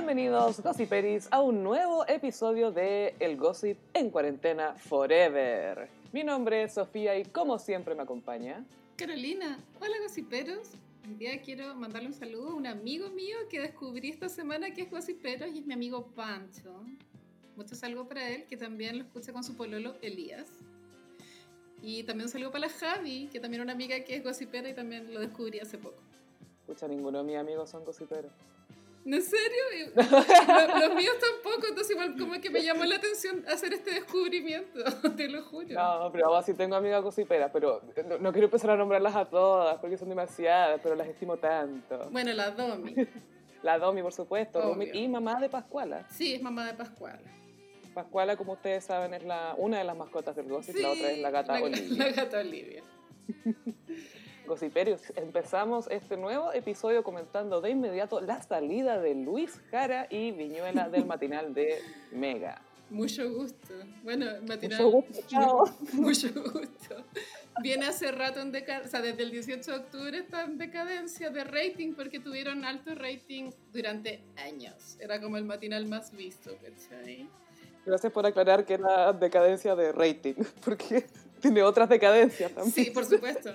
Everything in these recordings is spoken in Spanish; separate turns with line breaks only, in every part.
Bienvenidos, Gossiperis, a un nuevo episodio de El Gossip en Cuarentena Forever. Mi nombre es Sofía y como siempre me acompaña.
Carolina, hola gossiperos. Hoy día quiero mandarle un saludo a un amigo mío que descubrí esta semana que es gossipero y es mi amigo Pancho. Mucho saludo para él, que también lo escucha con su pololo Elías. Y también un saludo para la Javi, que también es una amiga que es gossipera y también lo descubrí hace poco.
Escucha, ninguno de mis amigos son gossiperos.
¿En serio? Los, los míos tampoco, entonces igual como que me llamó la atención hacer este descubrimiento, te lo juro.
No, pero ahora sí tengo amigas gossiperas, pero no, no quiero empezar a nombrarlas a todas porque son demasiadas, pero las estimo tanto.
Bueno, la Domi.
La Domi, por supuesto,
Obvio.
Domi- y mamá de Pascuala.
Sí, es mamá de Pascual.
Pascuala, como ustedes saben, es la, una de las mascotas del gossip, la otra es la gata
la,
Olivia.
La gata Olivia.
Gossiperios, empezamos este nuevo episodio comentando de inmediato la salida de Luis Jara y Viñuela del matinal de Mega.
Mucho gusto. Bueno, matinal.
Mucho gusto, chao.
Mucho gusto. Viene hace rato en decadencia, o sea, desde el 18 de octubre está en decadencia de rating porque tuvieron alto rating durante años. Era como el matinal más visto, ¿cachai?
Gracias por aclarar que era decadencia de rating, porque tiene otras decadencias también.
Sí, por supuesto.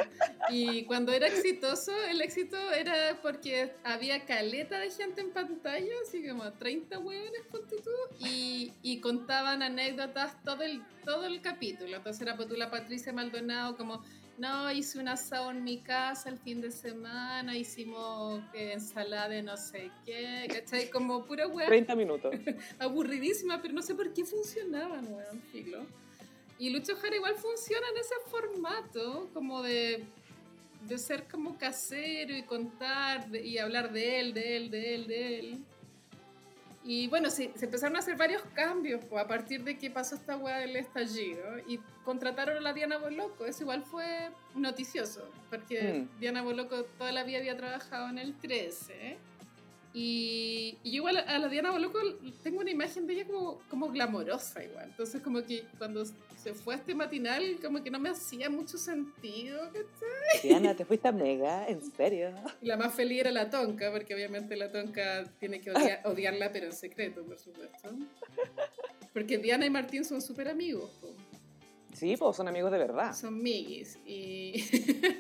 Y cuando era exitoso, el éxito era porque había caleta de gente en pantalla, así como 30 hueones, ponte tú, y, y contaban anécdotas todo el, todo el capítulo. Entonces era pues tú la Patricia Maldonado como, no, hice un asado en mi casa el fin de semana, hicimos eh, ensalada de no sé qué, ¿cachai? Como pura hueá
30 minutos.
aburridísima, pero no sé por qué funcionaban, weón, filo. Y Lucho Jara igual funciona en ese formato, como de, de ser como casero y contar de- y hablar de él, de él, de él, de él. Y bueno, sí, se empezaron a hacer varios cambios pues, a partir de que pasó esta weá del estallido y contrataron a la Diana Boloco. Eso igual fue noticioso, porque
Mm.
Diana Boloco toda la vida había trabajado en el 13. Y, y yo igual a la Diana Boloco tengo una imagen de ella como, como glamorosa igual. Entonces como que cuando se fue a este matinal como que no me hacía mucho sentido. ¿cachai?
Diana, ¿te fuiste a Mega? ¿En serio?
Y la más feliz era la Tonka, porque obviamente la Tonka tiene que odia- odiarla pero en secreto, por supuesto. Porque Diana y Martín son súper amigos. po.
Sí, pues son amigos de verdad.
Son miguis. Y,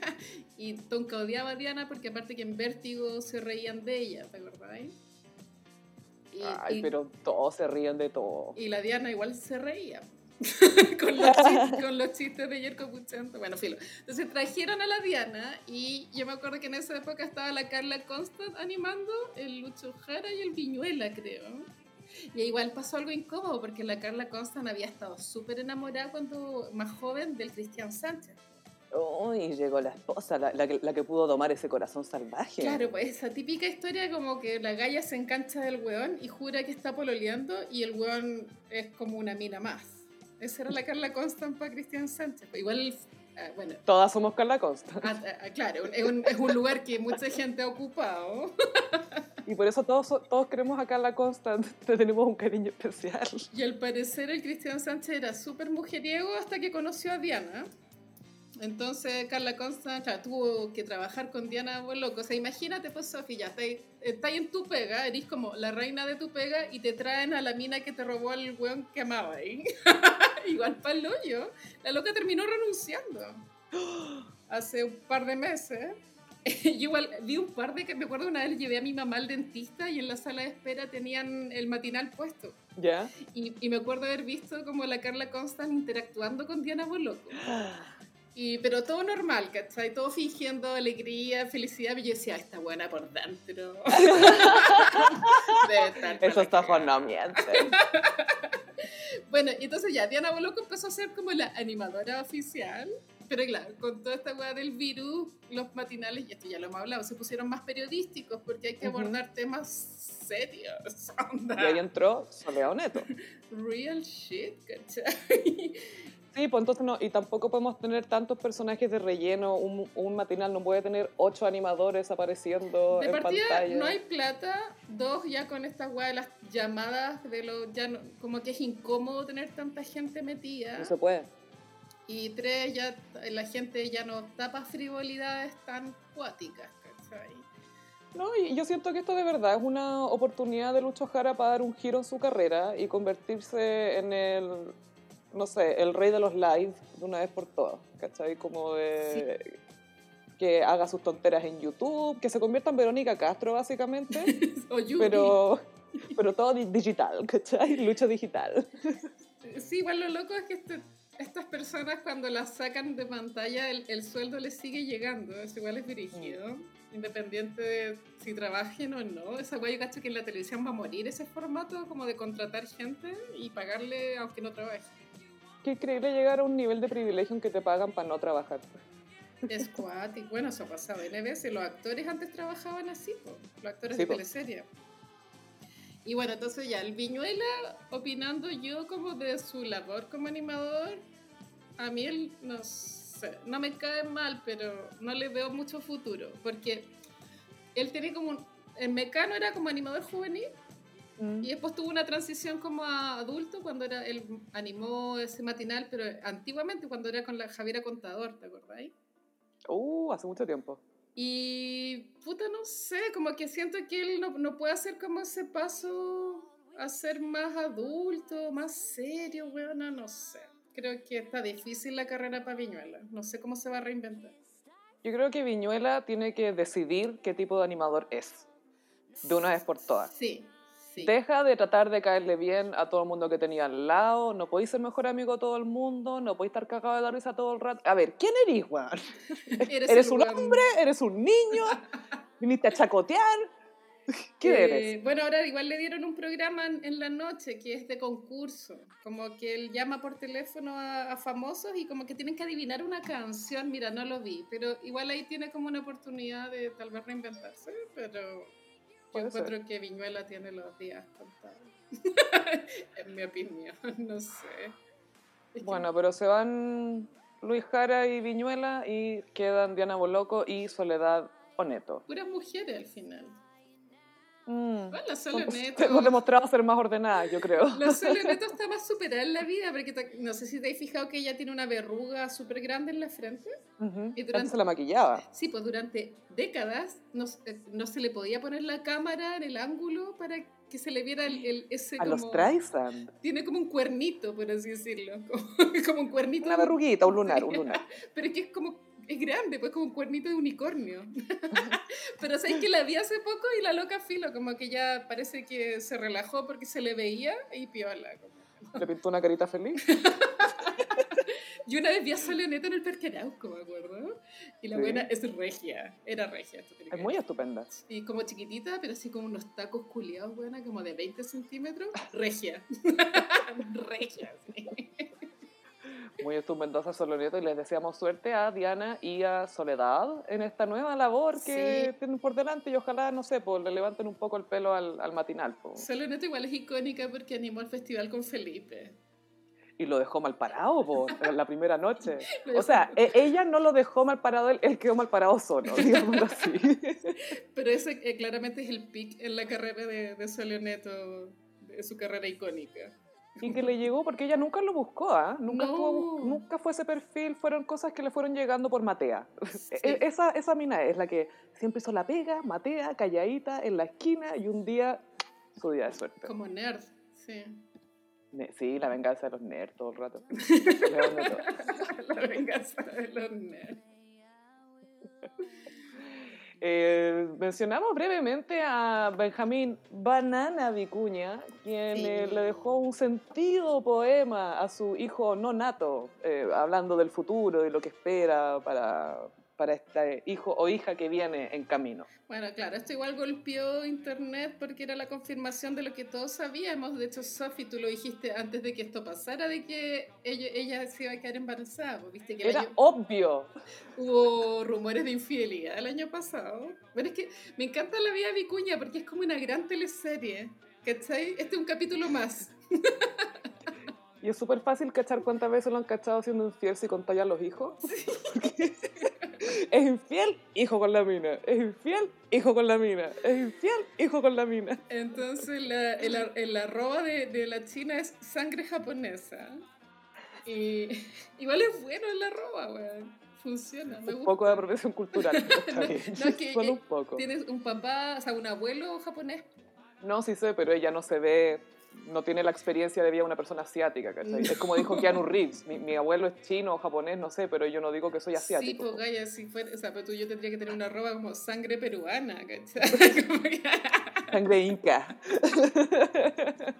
y Tonka odiaba a Diana porque aparte que en Vértigo se reían de ella, ¿te acordáis? Y,
Ay,
y-
pero todos se ríen de todo.
y la Diana igual se reía. con, los chistes, con los chistes de Yerko Puchento. Bueno, filo. Entonces trajeron a la Diana y yo me acuerdo que en esa época estaba la Carla Constant animando, el Lucho Jara y el Viñuela, creo. Y igual pasó algo incómodo porque la Carla Constant había estado súper enamorada cuando más joven del Cristian Sánchez.
Uy, llegó la esposa, la, la que, la que pudo domar ese corazón salvaje.
Claro, pues esa típica historia como que la galla se engancha del weón y jura que está pololeando y el weón es como una mina más. Esa era la Carla Constant para Cristian Sánchez. Igual, ah, bueno,
Todas somos Carla Costa.
ah, ah, claro, es un, es un lugar que mucha gente ha ocupado.
Y por eso todos, todos queremos a Carla Costa, te tenemos un cariño especial.
Y al parecer el Cristian Sánchez era súper mujeriego hasta que conoció a Diana. Entonces Carla Constant claro, tuvo que trabajar con Diana Boloco. O sea, imagínate, pues Sofía, ya estáis estáis en tu pega, eres como la reina de tu pega y te traen a la mina que te robó al weón que amaba ahí. Igual para el hoyo. La loca terminó renunciando. Hace un par de meses. Yo igual vi un par de que me acuerdo una vez llevé a mi mamá al dentista y en la sala de espera tenían el matinal puesto.
¿Ya?
Y, y me acuerdo haber visto como la Carla Constant interactuando con Diana Boloco. Y, pero todo normal, ¿cachai? Todo fingiendo alegría, felicidad. Y yo decía, "Ah, está buena por dentro. La
ojos
cagada".
no mienten.
Bueno, y entonces ya Diana Boloco empezó a ser como la animadora oficial. Pero claro, con toda esta weá del virus, los matinales, y esto ya lo hemos hablado, se pusieron más periodísticos porque hay que abordar temas serios. onda,
Y ahí entró Soleado Neto.
Real shit, ¿cachai?
Sí, pues entonces no, y tampoco podemos tener tantos personajes de relleno. Un, un matinal no puede tener ocho animadores apareciendo
De
en
partida
pantalla.
no hay plata, dos ya con esta weá de las llamadas, de lo, ya no- como que es incómodo tener tanta gente metida.
No se puede.
Y tres, ya la gente ya no tapa frivolidades tan cuáticas, ¿cachai?
No, y yo siento que esto de verdad es una oportunidad de Lucho Jara para dar un giro en su carrera y convertirse en el, no sé, el rey de los live de una vez por todas, ¿cachai? Como de... Que haga sus tonteras en YouTube, que se convierta en Verónica Castro, básicamente. Pero, pero todo di- digital, ¿cachai? Lucha digital.
Sí, igual lo loco es que este- estas personas cuando las sacan de pantalla el, el sueldo les sigue llegando, es igual es dirigido, independiente de si trabajen o no. Esa guay yo cacho que en la televisión va a morir ese formato como de contratar gente y pagarle aunque no trabaje.
Qué increíble llegar a un nivel de privilegio en que te pagan para no trabajar.
Es cuático. Bueno, eso ha pasado N veces. Los actores antes trabajaban así, po, los actores
Sí,
de
po.
teleserie. Y bueno, entonces ya, el Viñuela, opinando yo como de su labor como animador, a mí él, no sé, no me cae mal, pero no le veo mucho futuro, porque él tenía como un... En Mecano era como animador juvenil y después tuvo una transición como a adulto cuando era él animó ese matinal, pero antiguamente cuando era con la Javiera Contador, ¿te acordáis?
Uh, hace mucho tiempo.
Y puta, no sé, como que siento que él no, no puede hacer como ese paso a ser más adulto, más serio, weona, no sé. Creo que está difícil la carrera para Viñuela. No sé cómo se va a reinventar.
Yo creo que Viñuela tiene que decidir qué tipo de animador es. De una vez por todas.
Sí, sí.
Deja de tratar de caerle bien a todo el mundo que tenía al lado. No podéis ser mejor amigo de todo el mundo. No podéis estar cagado de la risa todo el rato. A ver, ¿quién eres, weón?
Eres,
¿Eres un
weón-
hombre? ¿Eres un niño? ¿Viniste a chacotear? ¿Qué
Eh,
eres?
Bueno, ahora igual le dieron un programa en, en la noche que es de concurso, como que él llama por teléfono a, a famosos y como que tienen que adivinar una canción, mira, no lo vi, pero igual ahí tiene como una oportunidad de tal vez reinventarse, pero yo
ser.
encuentro que Viñuela tiene los días contados, en mi opinión, no sé. Es que-
Bueno, pero se van Luis Jara y Viñuela y quedan Diana Boloco y Soledad Oneto.
Puras mujeres al final.
Mm.
Bueno, la Sole Neto-
Hemos demostrado ser más ordenadas, yo creo.
La Sole Neto está más superada en la vida, porque te- no sé si te has fijado que ella tiene una verruga súper grande en la frente.
Ujú.
Y durante-
Antes se la maquillaba.
Sí, pues durante décadas no, eh, no se le podía poner la cámara en el ángulo para que se le viera el, el- ese
A
como...
los Streisand.
Tiene como un cuernito, por así decirlo. Como, como un cuernito.
Una verruguita, un lunar, un lunar.
Pero es que es como... Es grande, pues como un cuernito de unicornio. Pero sabes que la vi hace poco y la loca filo, como que ya parece que se relajó porque se le veía y piola. como.
Le pintó una carita feliz.
Yo una vez vi a Soleoneta en el Parque Arauco, me acuerdo. Y la
Sí.
buena es regia. Era regia.
Es muy estupenda.
Y como chiquitita, pero así como unos tacos culiados, buena, como de 20 centímetros. Regia. regia, sí.
Muy estupendosa Soloneto y les deseamos suerte a Diana y a Soledad en esta nueva labor que
Sí.
tienen por delante y ojalá, no sé, pues le levanten un poco el pelo al, al matinal. po.
Igual es icónica porque animó el festival con Felipe.
Y lo dejó mal parado po, en la primera noche. O sea, e- ella no lo dejó mal parado, él, él quedó mal parado solo, digámoslo así.
Pero ese eh, claramente es el pic en la carrera de, de Soleoneto, de su carrera icónica.
Y que le llegó porque ella nunca lo buscó, ¿ah? Nunca,
No.
estuvo nunca fue ese perfil, fueron cosas que le fueron llegando por Matea.
Sí.
E- Esa, esa mina es la que siempre hizo la pega, Matea, calladita, en la esquina, y un día su día de suerte.
Como nerd, sí.
Sí, la venganza de los nerds todo el rato.
La venganza de los nerds.
Eh, mencionamos brevemente a Benjamín Banana Vicuña, quien
Sí.
eh, le dejó un sentido poema a su hijo no nato, eh, hablando del futuro y lo que espera para, para este hijo o hija que viene en camino.
Bueno, claro, esto igual golpeó internet porque era la confirmación de lo que todos sabíamos. De hecho, Sophie, tú lo dijiste antes de que esto pasara, de que ella, ella se iba a quedar embarazada. pues, Viste que
Era
año-
obvio.
hubo rumores de infidelidad el año pasado. Bueno, es que me encanta la vida de Vicuña porque es como una gran teleserie. ¿Cachai? Este es un capítulo más.
Y es súper fácil cachar cuántas veces lo han cachado siendo infiel si contáis a los hijos. es infiel, hijo con la mina. Es infiel, hijo con la mina. Es infiel, hijo con la mina.
Entonces, la, el, ar- el arroba de, de la China es sangre japonesa. Y igual es bueno el arroba, weón. Funciona, me
Un
gusta.
poco de apropiación cultural.
No, no, que,
Solo un poco.
Tienes un papá, o sea, un abuelo japonés.
No, sí sé, pero ella no se ve, no tiene la experiencia de vida de una persona asiática, ¿cachai? Es como dijo Keanu Reeves, mi, mi abuelo es chino o japonés, no sé, pero yo no digo que soy
Sí,
asiático.
pues Gaya, si fuera, o sea, pero tú yo tendría que tener una ropa como sangre peruana, ¿cachai? Como que-
Sangre inca.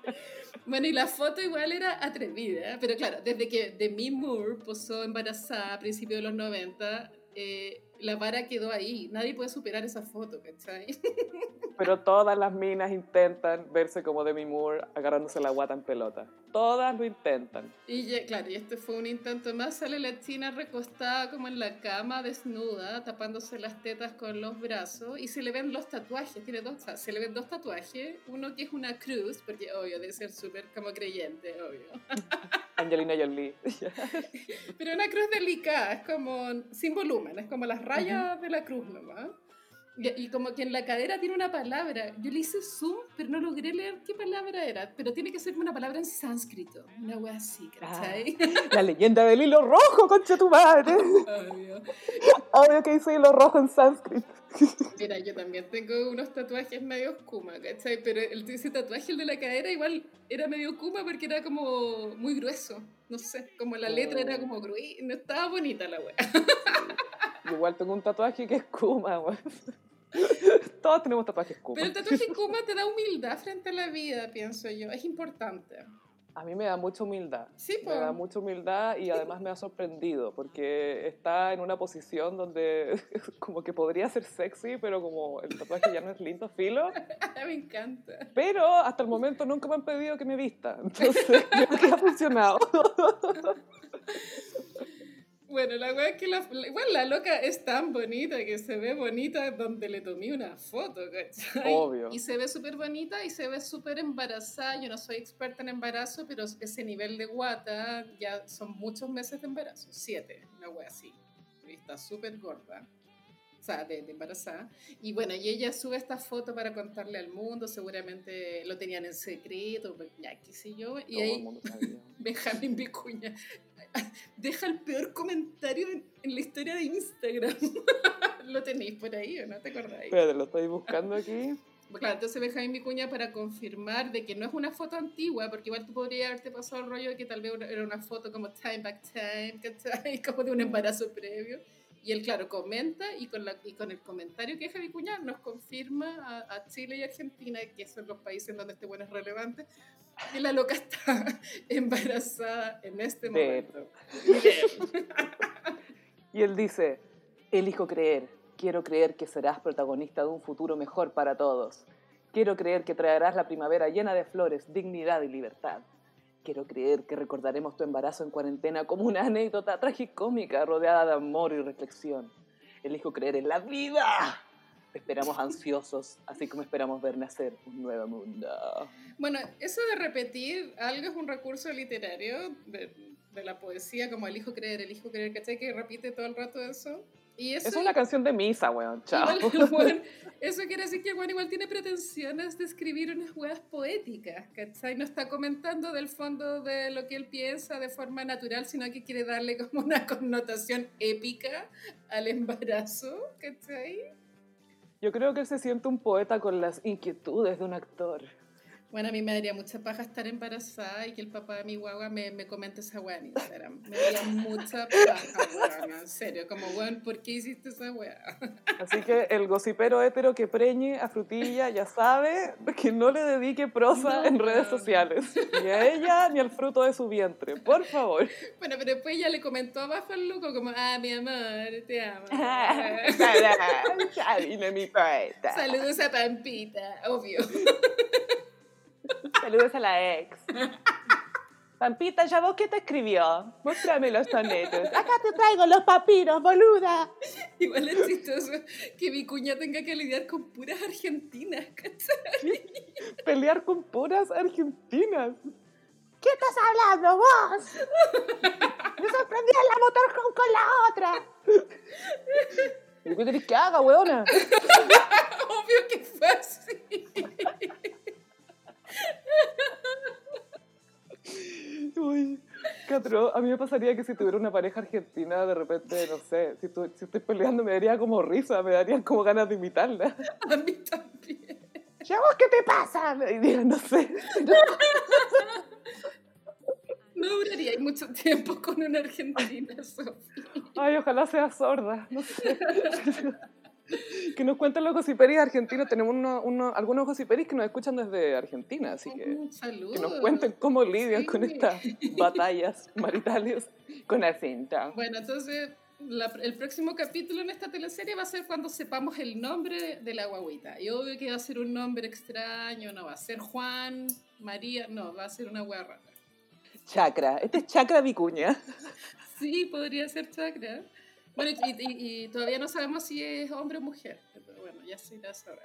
Bueno, y la foto igual era atrevida, pero claro, desde que Demi Moore posó embarazada a principios de los 90, eh, la vara quedó ahí. Nadie puede superar esa foto, ¿cachai?
Pero todas las minas intentan verse como Demi Moore agarrándose la guata en pelota. Todas lo intentan.
Y ya, claro, y este fue un intento más. Sale la china recostada como en la cama, desnuda, tapándose las tetas con los brazos, y se le ven los tatuajes. Tiene dos, se le ven dos tatuajes. Uno que es una cruz, porque obvio, debe ser súper como creyente, obvio.
Angelina Jolie.
Pero una cruz delicada, es como sin volumen, es como las rayas de la cruz nomás. Y, y como que en la cadera tiene una palabra. Yo le hice zoom, pero no logré leer qué palabra era. Pero tiene que ser una palabra en sánscrito. Una wea así, ¿cachai?
La leyenda del hilo rojo, concha tu madre.
Obvio.
Obvio que dice hilo rojo en sánscrito.
Mira, yo también tengo unos tatuajes medio kuma, ¿cachai? Pero el, ese tatuaje, el de la cadera, igual era medio kuma porque era como muy grueso. No sé, como la letra era como gruesa. No estaba bonita la wea.
Igual tengo un tatuaje que es Kuma, güey. Todos tenemos tatuajes Kuma.
Pero el tatuaje kuma te da humildad frente a la vida, pienso yo. Es importante.
A mí me da mucha humildad.
Sí,
Me da
po.
mucha humildad y además me ha sorprendido porque está en una posición donde como que podría ser sexy, pero como el tatuaje ya no es lindo, filo.
me encanta.
Pero hasta el momento nunca me han pedido que me vista. Entonces creo que ha funcionado.
Bueno, la wea es que la, la- igual la loca es tan bonita que se ve bonita donde le tomé una foto, ¿cachai?
Obvio.
Y se ve súper bonita y se ve súper embarazada. Yo no soy experta en embarazo, pero ese nivel de guata ya son muchos meses de embarazo, siete, una wea así. Y está súper gorda. O sea, de, de embarazada. Y bueno, y ella sube esta foto para contarle al mundo, seguramente lo tenían en secreto, pues, ya qué sé yo. Y
Todo el
ahí
mundo sabía.
Benjamín Vicuña deja el peor comentario en, en la historia de Instagram. ¿Lo tenéis por ahí o no te acordáis?
Espérate, lo estoy buscando aquí.
Claro, entonces Benjamín Vicuña para confirmar de que no es una foto antigua, porque igual tú podrías haberte pasado el rollo de que tal vez era una foto como time back time, ¿cachai? Como de un embarazo previo. Y él, claro, comenta y con, la, y con el comentario que deja Vicuña nos confirma a, a Chile y Argentina, que son los países donde este bueno es relevante, que la loca está embarazada en este momento. Y.
Y él dice, elijo creer, quiero creer que serás protagonista de un futuro mejor para todos. Quiero creer que traerás la primavera llena de flores, dignidad y libertad. Quiero creer que recordaremos tu embarazo en cuarentena como una anécdota tragicómica rodeada de amor y reflexión. Elijo creer en la vida. Te esperamos ansiosos, así como esperamos ver nacer un nuevo mundo.
Bueno, eso de repetir algo es un recurso literario de, de la poesía, como el hijo creer, el hijo creer, ¿cachai? Que repite todo el rato eso. Y eso,
Es una canción de misa, weón. Chao.
igual el weón- eso quiere decir que weón igual tiene pretensiones de escribir unas huevas poéticas, ¿cachai? No está comentando del fondo de lo que él piensa de forma natural, sino que quiere darle como una connotación épica al embarazo, ¿cachai?
Yo creo que él se siente un poeta con las inquietudes de un actor.
Bueno, a mí me daría mucha paja estar embarazada y que el papá de mi guagua me, me comente esa weá en Instagram. Me daría mucha paja, weón, en serio. Como, weón, ¿por qué hiciste esa weá?
Así que el gocipero hétero que preñe a frutilla ya sabe que no le dedique prosa
No,
en redes sociales. Ni a ella ni al fruto de su vientre. Por favor.
Bueno, pero después ella le comentó abajo al loco como, ah, mi amor, te amo. Saludos a Pampita, obvio.
Saludos a la ex. Pampita, ¿ya vos qué te escribió? Muéstrame los sonetos. Acá te traigo los papiros, boluda.
Igual es chistoso que mi cuña tenga que lidiar con puras argentinas, ¿cachai?
Pelear con puras argentinas. ¿Qué estás hablando vos? Me sorprendí en la motorhome con la otra. ¿Y qué querés que haga, weona?
Obvio que fue así.
Uy, 14 otro, a mí me pasaría que si tuviera una pareja argentina, de repente, no sé, si, tu- si estoy peleando me daría como risa, me darían como ganas de imitarla.
A mí también.
¿Ya vos qué te pasa? Me dirían, no sé.
No duraría mucho tiempo con una argentina, Sofía.
Ay, ojalá sea sorda, no sé. Que nos cuenten los gossiperis argentinos. Tenemos uno- uno- algunos gossiperis que nos escuchan desde Argentina, así que que nos cuenten cómo lidian con estas batallas maritales con acento.
Bueno, entonces la- el próximo capítulo en esta teleserie va a ser cuando sepamos el nombre de la guaguita. Y obvio que va a ser un nombre extraño, no va a ser Juan, María, no, va a ser una hueá rara.
Chacra. Este es Chacra Vicuña.
Sí, podría ser Chakra. Bueno, y, y- y todavía no sabemos si es hombre o mujer. Pero bueno, ya se irá a saber.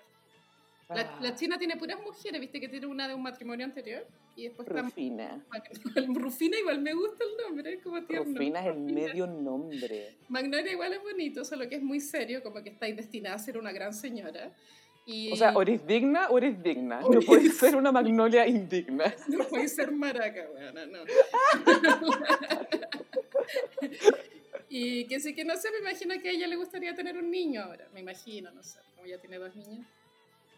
La,
Ah.
la China tiene puras mujeres, viste que tiene una de un matrimonio anterior. Y después está
Rufina.
Rufina igual me gusta el nombre, es como tierno.
Rufina es el
Rufina.
medio nombre.
Magnolia igual es bonito, solo que es muy serio, como que estáis destinada a ser una gran señora. Y
O sea, o eres digna o eres digna. No puedes ser una magnolia indigna.
no puede ser maraca, weona, no. y que sí que no sé, me imagino que a ella le gustaría tener un niño ahora, me imagino, no sé, como ya tiene dos niños.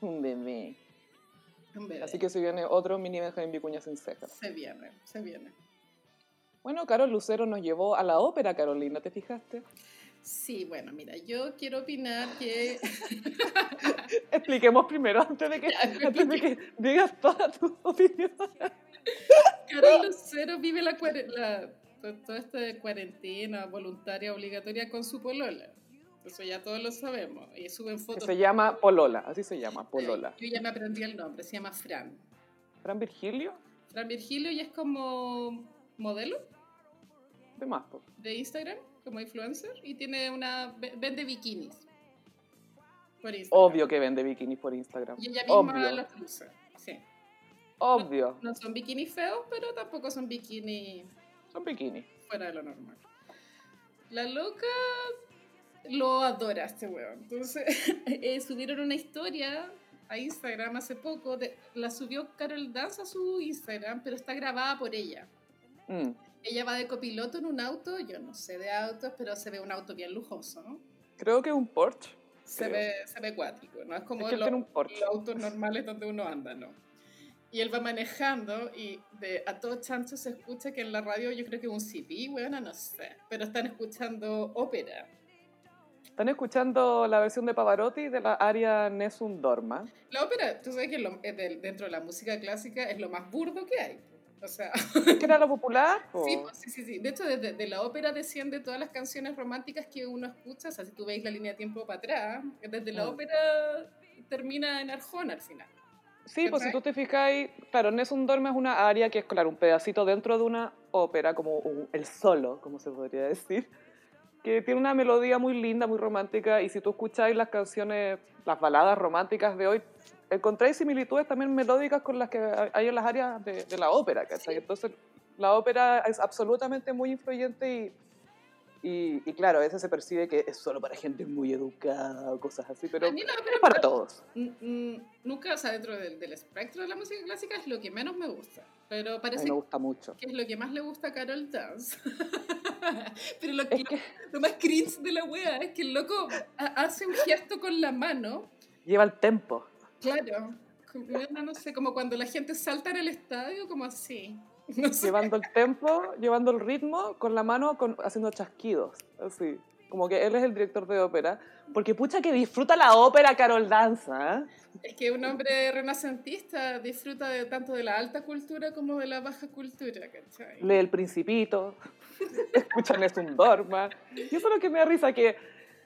Un bebé.
Un bebé.
Así que se viene otro mini Benjamín Vicuña sin cejas.
Se viene, se viene.
Bueno, Carol Lucero nos llevó a la ópera, Carolina, ¿te fijaste?
Sí, bueno, mira, yo quiero opinar que...
Expliquemos primero, antes de que,
Ya,
antes de que digas toda tu opinión.
Carol Lucero vive la, cuare- la to- toda esta cuarentena voluntaria obligatoria con su polola. Eso ya todos lo sabemos. Y suben
Que
fotos.
se llama Polola, así se llama, Polola.
Yo ya me aprendí el nombre, se llama Fran.
Fran Virgilio,
Fran Virgilio y es como modelo
de más.
de Instagram, como influencer, y tiene una ve- vende bikinis. Por Instagram.
Obvio que vende bikinis por Instagram.
Y ella misma
Obvio,
los usa. Sí.
obvio.
No son bikinis feos, pero tampoco son bikinis
Son bikinis.
fuera de lo normal. La loca lo adora este weón. Entonces, eh, subieron una historia a Instagram hace poco. de- la subió Carol Dance a su Instagram, pero está grabada por ella.
Mm.
Ella va de copiloto en un auto, yo no sé de autos, pero se ve un auto bien lujoso, ¿no?
Creo que es un Porsche.
Se
Creo.
ve, se ve cuático, ¿no? Es como
Es que él
lo-
tiene un Porsche.
los autos normales donde uno anda, ¿no? Y él va manejando y de, a todo chancho se escucha que en la radio yo creo que un CD, bueno, no sé, pero están escuchando ópera.
Están escuchando la versión de Pavarotti de la aria Nessun Dorma.
La ópera, tú sabes que lo- del- dentro de la música clásica es lo más burdo que hay. O sea,
¿Que era lo popular?
sí, pues, sí, sí, sí. De hecho, desde de la ópera desciende todas las canciones románticas que uno escucha. O sea, si tú veis la línea de tiempo para atrás, desde la
Mm.
ópera termina en Arjona al final.
Sí, pues si tú te fijáis, claro, Nessun Dorma es una aria que es, claro, un pedacito dentro de una ópera, como un- el solo, como se podría decir, que tiene una melodía muy linda, muy romántica, y si tú escucháis las canciones, las baladas románticas de hoy, encontráis similitudes también melódicas con las que hay en las áreas de, de la ópera, ¿cachai? Entonces, la ópera es absolutamente muy influyente y, y, y claro, a veces se percibe que es solo para gente muy educada o cosas así, pero
la ópera
es para todos.
Nunca, o sea, dentro del, del espectro de la música clásica es lo que menos me gusta. Pero
A mí
parece
me gusta mucho.
que es lo que más le gusta a Carol Dance. Pero lo, que,
que
lo más cringe de la wea es que el loco ha- hace un gesto con la mano,
lleva el tempo.
claro. No, no sé, como cuando la gente salta en el estadio, como así. No sé.
llevando el tempo, llevando el ritmo, con la mano con, haciendo chasquidos, así. Como que él es el director de ópera. Porque pucha que disfruta la ópera Carol Danza. ¿eh?
Es que un hombre renacentista disfruta de, tanto de la alta cultura como de la baja cultura, ¿cachai?
Lee El Principito, escucha Nessun Dorma. Y eso es lo que me da risa, que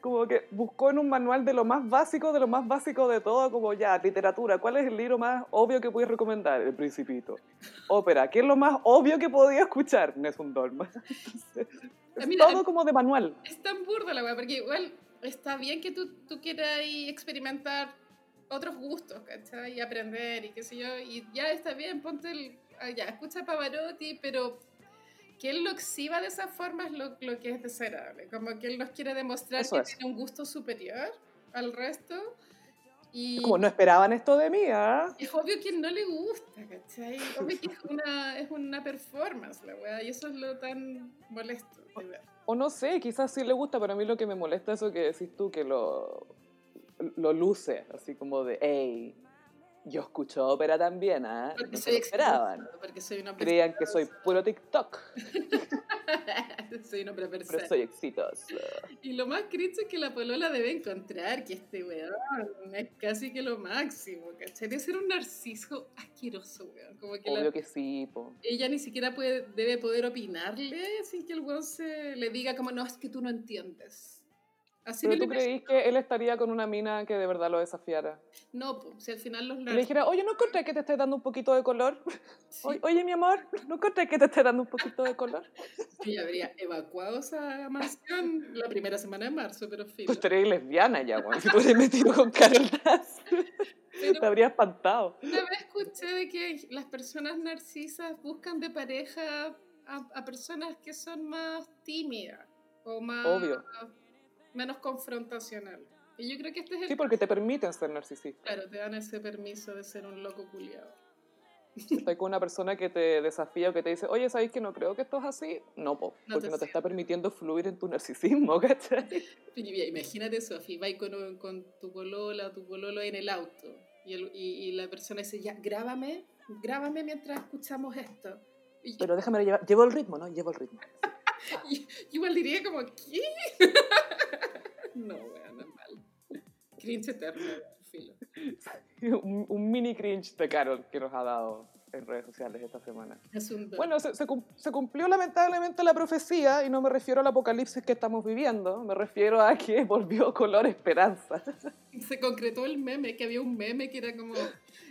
como que buscó en un manual de lo más básico, de lo más básico de todo, como ya, literatura. ¿Cuál es el libro más obvio que puedes recomendar? El Principito. Ópera. ¿Qué es lo más obvio que podía escuchar? Nessun Dorma. Entonces, es
mira,
todo como de manual.
Es tan burda la weá, porque igual está bien que tú, tú quieras experimentar otros gustos, ¿cachai? Y aprender y qué sé yo, y ya está bien, ponte el... ah, Ya, escucha Pavarotti, pero que él lo exhiba de esa forma es lo, lo que es desagradable. Como que él nos quiere demostrar
Eso
que
es.
tiene un gusto superior al resto Y
como, no esperaban esto de mí, ¿ah?
es obvio que no le gusta, ¿cachai? Obvio que es una, es una performance la weá, y eso es lo tan molesto de ver.
O no sé, quizás sí le gusta, pero a mí lo que me molesta es eso que decís tú, que lo, lo luce, así como de, hey, yo escucho ópera también, ¿ah?
Porque
No se
soy
lo esperaban.
exitosa, porque soy una
Creían que soy puro TikTok,
soy una
pero
persona.
soy exitoso.
Y lo más cringe es que la polola debe encontrar que este weón es casi que lo máximo, ¿cachai? Debe ser un narciso asqueroso, weón. Como que la-
Obvio que sí, po.
ella ni siquiera puede, debe poder opinarle sin que el weón se le diga como, no, es que tú no entiendes. Así
Pero tú creís que él estaría con una mina que de verdad lo desafiara.
No, pues, si al final los
le dijera, oye, ¿no encontré que te estés dando un poquito de color?
Sí,
Oye, mi amor, ¿no encontré que te estés dando un poquito de color?
ya habría evacuado esa mansión la primera semana de marzo, pero filo.
Tú estarías lesbiana ya, weón. Si tú hubieras metido con Carol Dance,
Pero
te habría espantado.
Una vez escuché de que las personas narcisas buscan de pareja a, a personas que son más tímidas o más
Obvio.
Menos confrontacionales. Y yo creo que este es el
Sí, porque te permiten ser narcisista.
claro, te dan ese permiso de ser un loco culiado.
Estás con una persona que te desafía o que te dice, oye, ¿sabes que no creo que esto es así? No, po,
No
porque
te
no te
sirve.
está permitiendo fluir en tu narcisismo, ¿cachai?
Imagínate, Sofi, vais con, con tu polola o tu pololo en el auto y, el- y- y la persona dice, ya, grábame, grábame mientras escuchamos esto. Yo-
Pero déjame llevar, llevo el ritmo, ¿no? Llevo el ritmo.
Y- igual diría como, ¿qué? no, weón, es mal. Cringe eterno, filo.
un, un mini cringe de Carol que nos ha dado en redes sociales esta semana. Bueno, se, se cum- se cumplió lamentablemente la profecía y no me refiero al apocalipsis que estamos viviendo, me refiero a que volvió color esperanza.
Se concretó el meme, que había un meme que era como,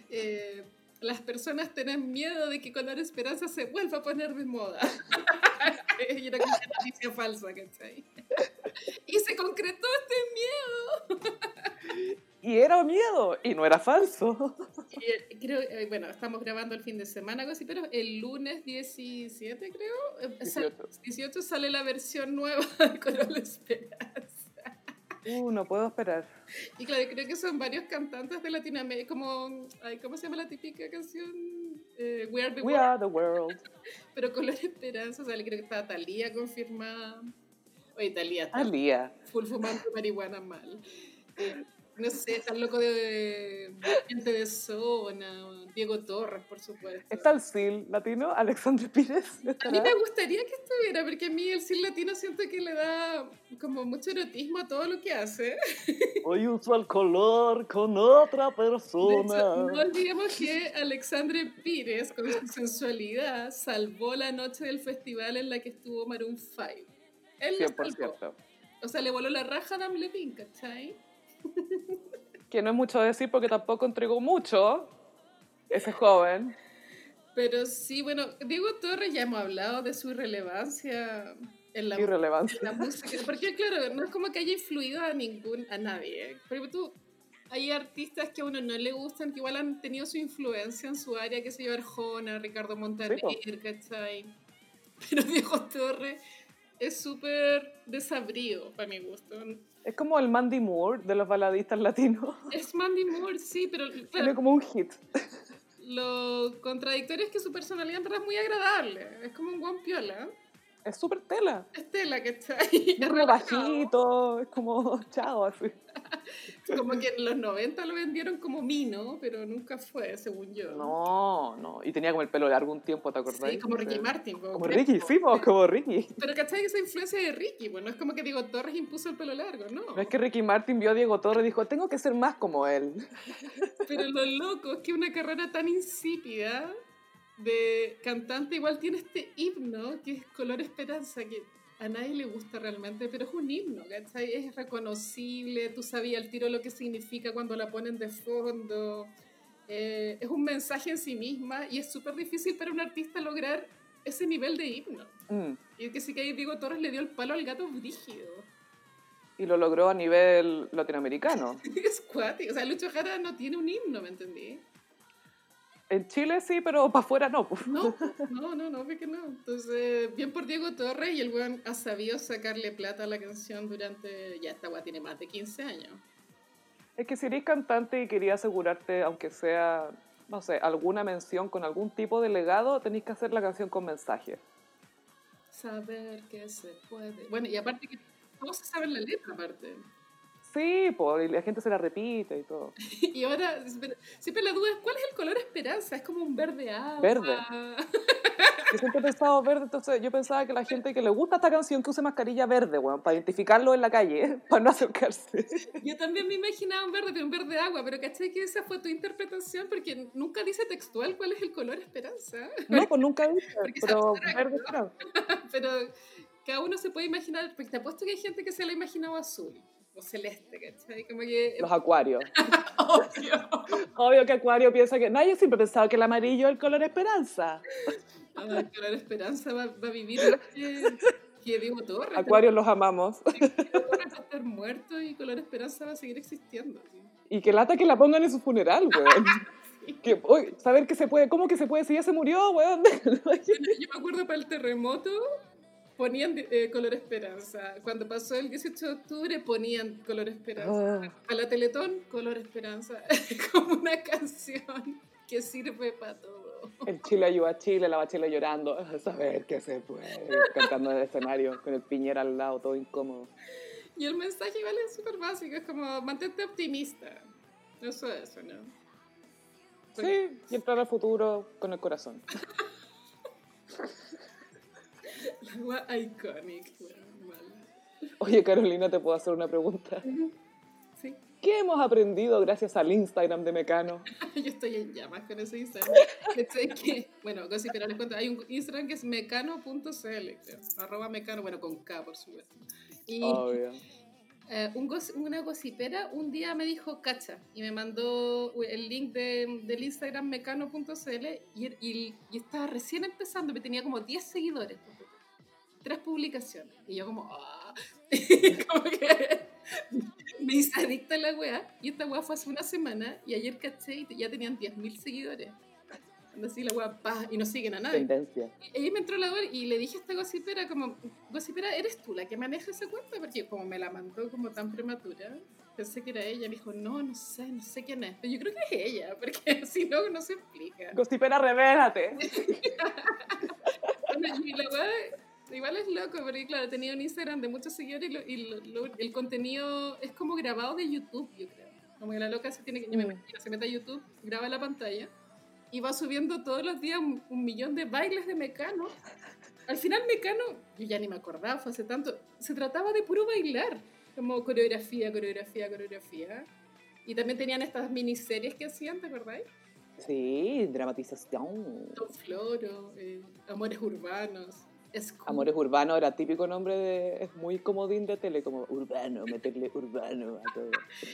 eh, las personas tienen miedo de que Color Esperanza se vuelva a poner de moda. y era como una noticia falsa, ¿cachai? y se concretó este miedo.
Y era miedo, y no era falso.
Y, eh, creo, eh, bueno, estamos grabando el fin de semana, algo así, pero el lunes 17, creo, eh, sal-
18.
18 sale la versión nueva de Color Esperanza.
Uh, no puedo esperar.
Y claro, creo que son varios cantantes de Latinoamérica, como, ay, ¿cómo se llama la típica canción? Eh, We Are the
We
World.
are the world.
Pero Color Esperanza, o sea, creo que está Talía confirmada. Oye, Talía está
Alía.
full fumando marihuana mal. Eh, no sé, está loco de, de gente de zona, Diego Torres, por supuesto.
¿Está el SIL latino? ¿Alexandre Pires?
A mí me gustaría que estuviera, porque a mí el cine latino siento que le da como mucho erotismo a todo lo que hace.
Hoy uso el color con otra
De hecho,
persona.
no olvidemos que Alexandre Pires, con su sensualidad, salvó la noche del festival en la que estuvo Maroon 5. Él lo salvó.
100%.
O sea, le voló la raja a Dam Levine, ¿cachai?
Que no es mucho decir porque tampoco entregó mucho ese joven.
Pero sí, bueno, Diego Torres ya hemos hablado de su irrelevancia en la,
Irrelevancia.
en la música. Porque, claro, no es como que haya influido a ningún, a nadie. Pero tú, hay artistas que a uno no le gustan, que igual han tenido su influencia en su área, que se llama Arjona, Ricardo Montaner. ¿cachai? Pero Diego Torres es súper desabrido, para mi gusto.
Es como el Mandy Moore de los baladistas latinos.
Es Mandy Moore, sí, pero
Tiene
claro,
como un hit.
Lo contradictorio es que su personalidad en verdad es muy agradable. Es como un guan piola.
Es súper tela.
Estela, ¿cachai?
Es
Es
como bajito, es como chao, así.
Como que en los 90 lo vendieron como Mino, pero nunca fue, según yo.
No, no. Y tenía como el pelo largo un tiempo, ¿te acordás?
Sí, como Ricky Martin.
Como. Ricky, sí, po, como Ricky.
Pero ¿cachai? Esa influencia de Ricky, bueno, es como que Diego Torres impuso el pelo largo, ¿no?
No es que Ricky Martin vio a Diego Torres y dijo, tengo que ser más como él.
Pero lo loco es que una carrera tan insípida de cantante igual tiene este himno que es Color Esperanza, que a nadie le gusta realmente, pero es un himno, ¿cachai? Es reconocible, tú sabías al tiro lo que significa cuando la ponen de fondo. Eh, es un mensaje en sí misma y es súper difícil para un artista lograr ese nivel de himno.
Mm.
Y es que sí que ahí Diego Torres le dio el palo al gato brígido.
Y lo logró a nivel latinoamericano.
Es cuático. O sea, Lucho Jara no tiene un himno, ¿me entendí?
En Chile sí, pero para afuera no. pues.
No, no, no, no, ve que no. Entonces, bien por Diego Torres y el weón ha sabido sacarle plata a la canción durante. Ya esta weá tiene más de 15 años.
Es que si eres cantante y querías asegurarte, aunque sea, no sé, alguna mención con algún tipo de legado, tenéis que hacer la canción con mensaje.
Saber que se puede. Bueno, y aparte que todos se saben la letra, aparte.
Sí, pues, y la gente se la repite y todo.
Y ahora, siempre la duda es, ¿cuál es el color esperanza? Es como un verde agua.
Verde. Yo siempre he pensado verde, entonces yo pensaba que la gente que le gusta esta canción que use mascarilla verde, bueno, para identificarlo en la calle, para no acercarse.
Yo también me imaginaba un verde, pero un verde agua, pero ¿cachai que esa fue tu interpretación? Porque nunca dice textual cuál es el color esperanza.
No, pues nunca dice, pero verde claro.
pero cada uno se puede imaginar, porque te apuesto que hay gente que se la ha imaginado azul o celeste, ¿cachai? Como que...
Los acuarios.
Obvio.
Obvio que Acuario piensa que... Nadie siempre ha pensado que el amarillo es el color esperanza.
El color esperanza va, va a vivir que, que Diego Torres.
Acuarios los amamos.
Diego Torres va a estar muerto y color esperanza va a seguir existiendo. ¿sí?
Y que lata que la pongan en su funeral, weón. Que, uy, saber que se puede, ¿cómo que se puede? Si ya se murió, weón.
Yo me acuerdo para el terremoto ponían eh, color esperanza. Cuando pasó el 18 de octubre ponían color esperanza.
Ah.
A la Teletón, color esperanza. Como una canción que sirve para todo.
El Chile ayuda a Chile, la bachila llorando. Saber que se puede. Cantando en el escenario, con el piñera al lado, todo incómodo.
Y el mensaje igual es súper básico, es como mantente optimista. Eso es ¿no?
Sí, y entrar al futuro con el corazón.
Iconic.
Oye, Carolina, te puedo hacer una pregunta.
Sí.
¿Qué hemos aprendido gracias al Instagram de Mecano?
Yo estoy en llamas con ese Instagram. Que, bueno, così, pero les cuento, hay un Instagram que es mecano.cl. Arroba mecano, bueno, con K, por supuesto. Y
Obvio.
eh, un una gocipera un día me dijo cacha y me mandó el link de- del Instagram mecano.cl y, y, y estaba recién empezando, me tenía como 10 seguidores, tres publicaciones. Y yo como, ah, como que me hice adicta a la wea. Y esta wea fue hace una semana y ayer caché y ya tenían 10.000 seguidores. Así la pa, y no siguen a nadie.
Tendencia.
Y ahí me entró la wea y le dije a esta gocipera como, gocipera, ¿eres tú la que maneja esa cuenta? Porque como me la mandó como tan prematura, pensé que era ella. Me dijo, no, no sé, no sé quién es. Pero yo creo que es ella, porque si no, no se explica.
Gostipera, revélate.
Bueno, y la weá, igual es loco, porque claro, tenía un Instagram de muchos seguidores y, lo- y lo- lo- el contenido es como grabado de YouTube, yo creo. Como que la loca se tiene que, yo me
Mm.
imagino, se mete a YouTube, graba la pantalla y va subiendo todos los días un, un millón de bailes de Mecano. Al final Mecano, yo ya ni me acordaba, fue hace tanto, se trataba de puro bailar, como coreografía, coreografía, coreografía. Y también tenían estas miniseries que hacían, ¿te acordáis?
Sí, dramatización.
Don Floro, eh, Amores Urbanos,
Amores Urbano era típico nombre de. Es muy comodín de tele, como urbano, meterle urbano a todo.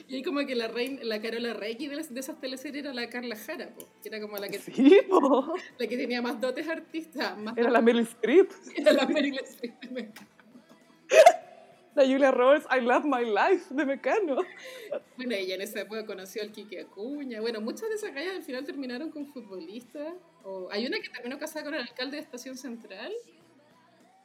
Y ahí como que la, reina, la Carola Reiki de, de esas teleseries era la Carla Jara, po, que era como la que,
Sí, po.
la que tenía más dotes artistas, más
Era la Meryl Streep,
era la Meryl Streep de Mecano.
la Julia Roberts, I Love My Life de Mecano.
Bueno, ella en esa época conoció al Kike Acuña. Bueno, muchas de esas gallas al final terminaron con futbolistas. O, hay una que terminó casada con el alcalde de Estación Central.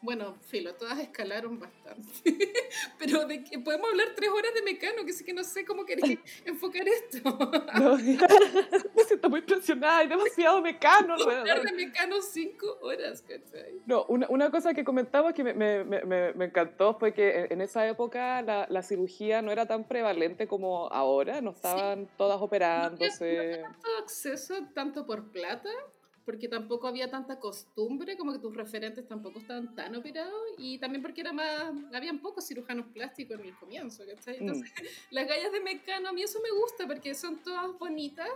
Bueno, filo, todas escalaron bastante. Pero de que podemos hablar tres horas de Mecano, que sí que no sé cómo queréis enfocar esto.
No, me siento muy impresionada, hay demasiado Mecano
Hablar de Mecano cinco horas, ¿cachai?
No, una, una cosa que comentaba que me, me, me, me encantó fue que en, esa época la, la cirugía no era tan prevalente como ahora, no estaban todas operándose.
tanto acceso tanto por plata, porque tampoco había tanta costumbre, como que tus referentes tampoco estaban tan operados, y también porque era más, habían pocos cirujanos plásticos en el comienzo, ¿cachai? Entonces, las gallas de Mecano, a mí eso me gusta, porque son todas bonitas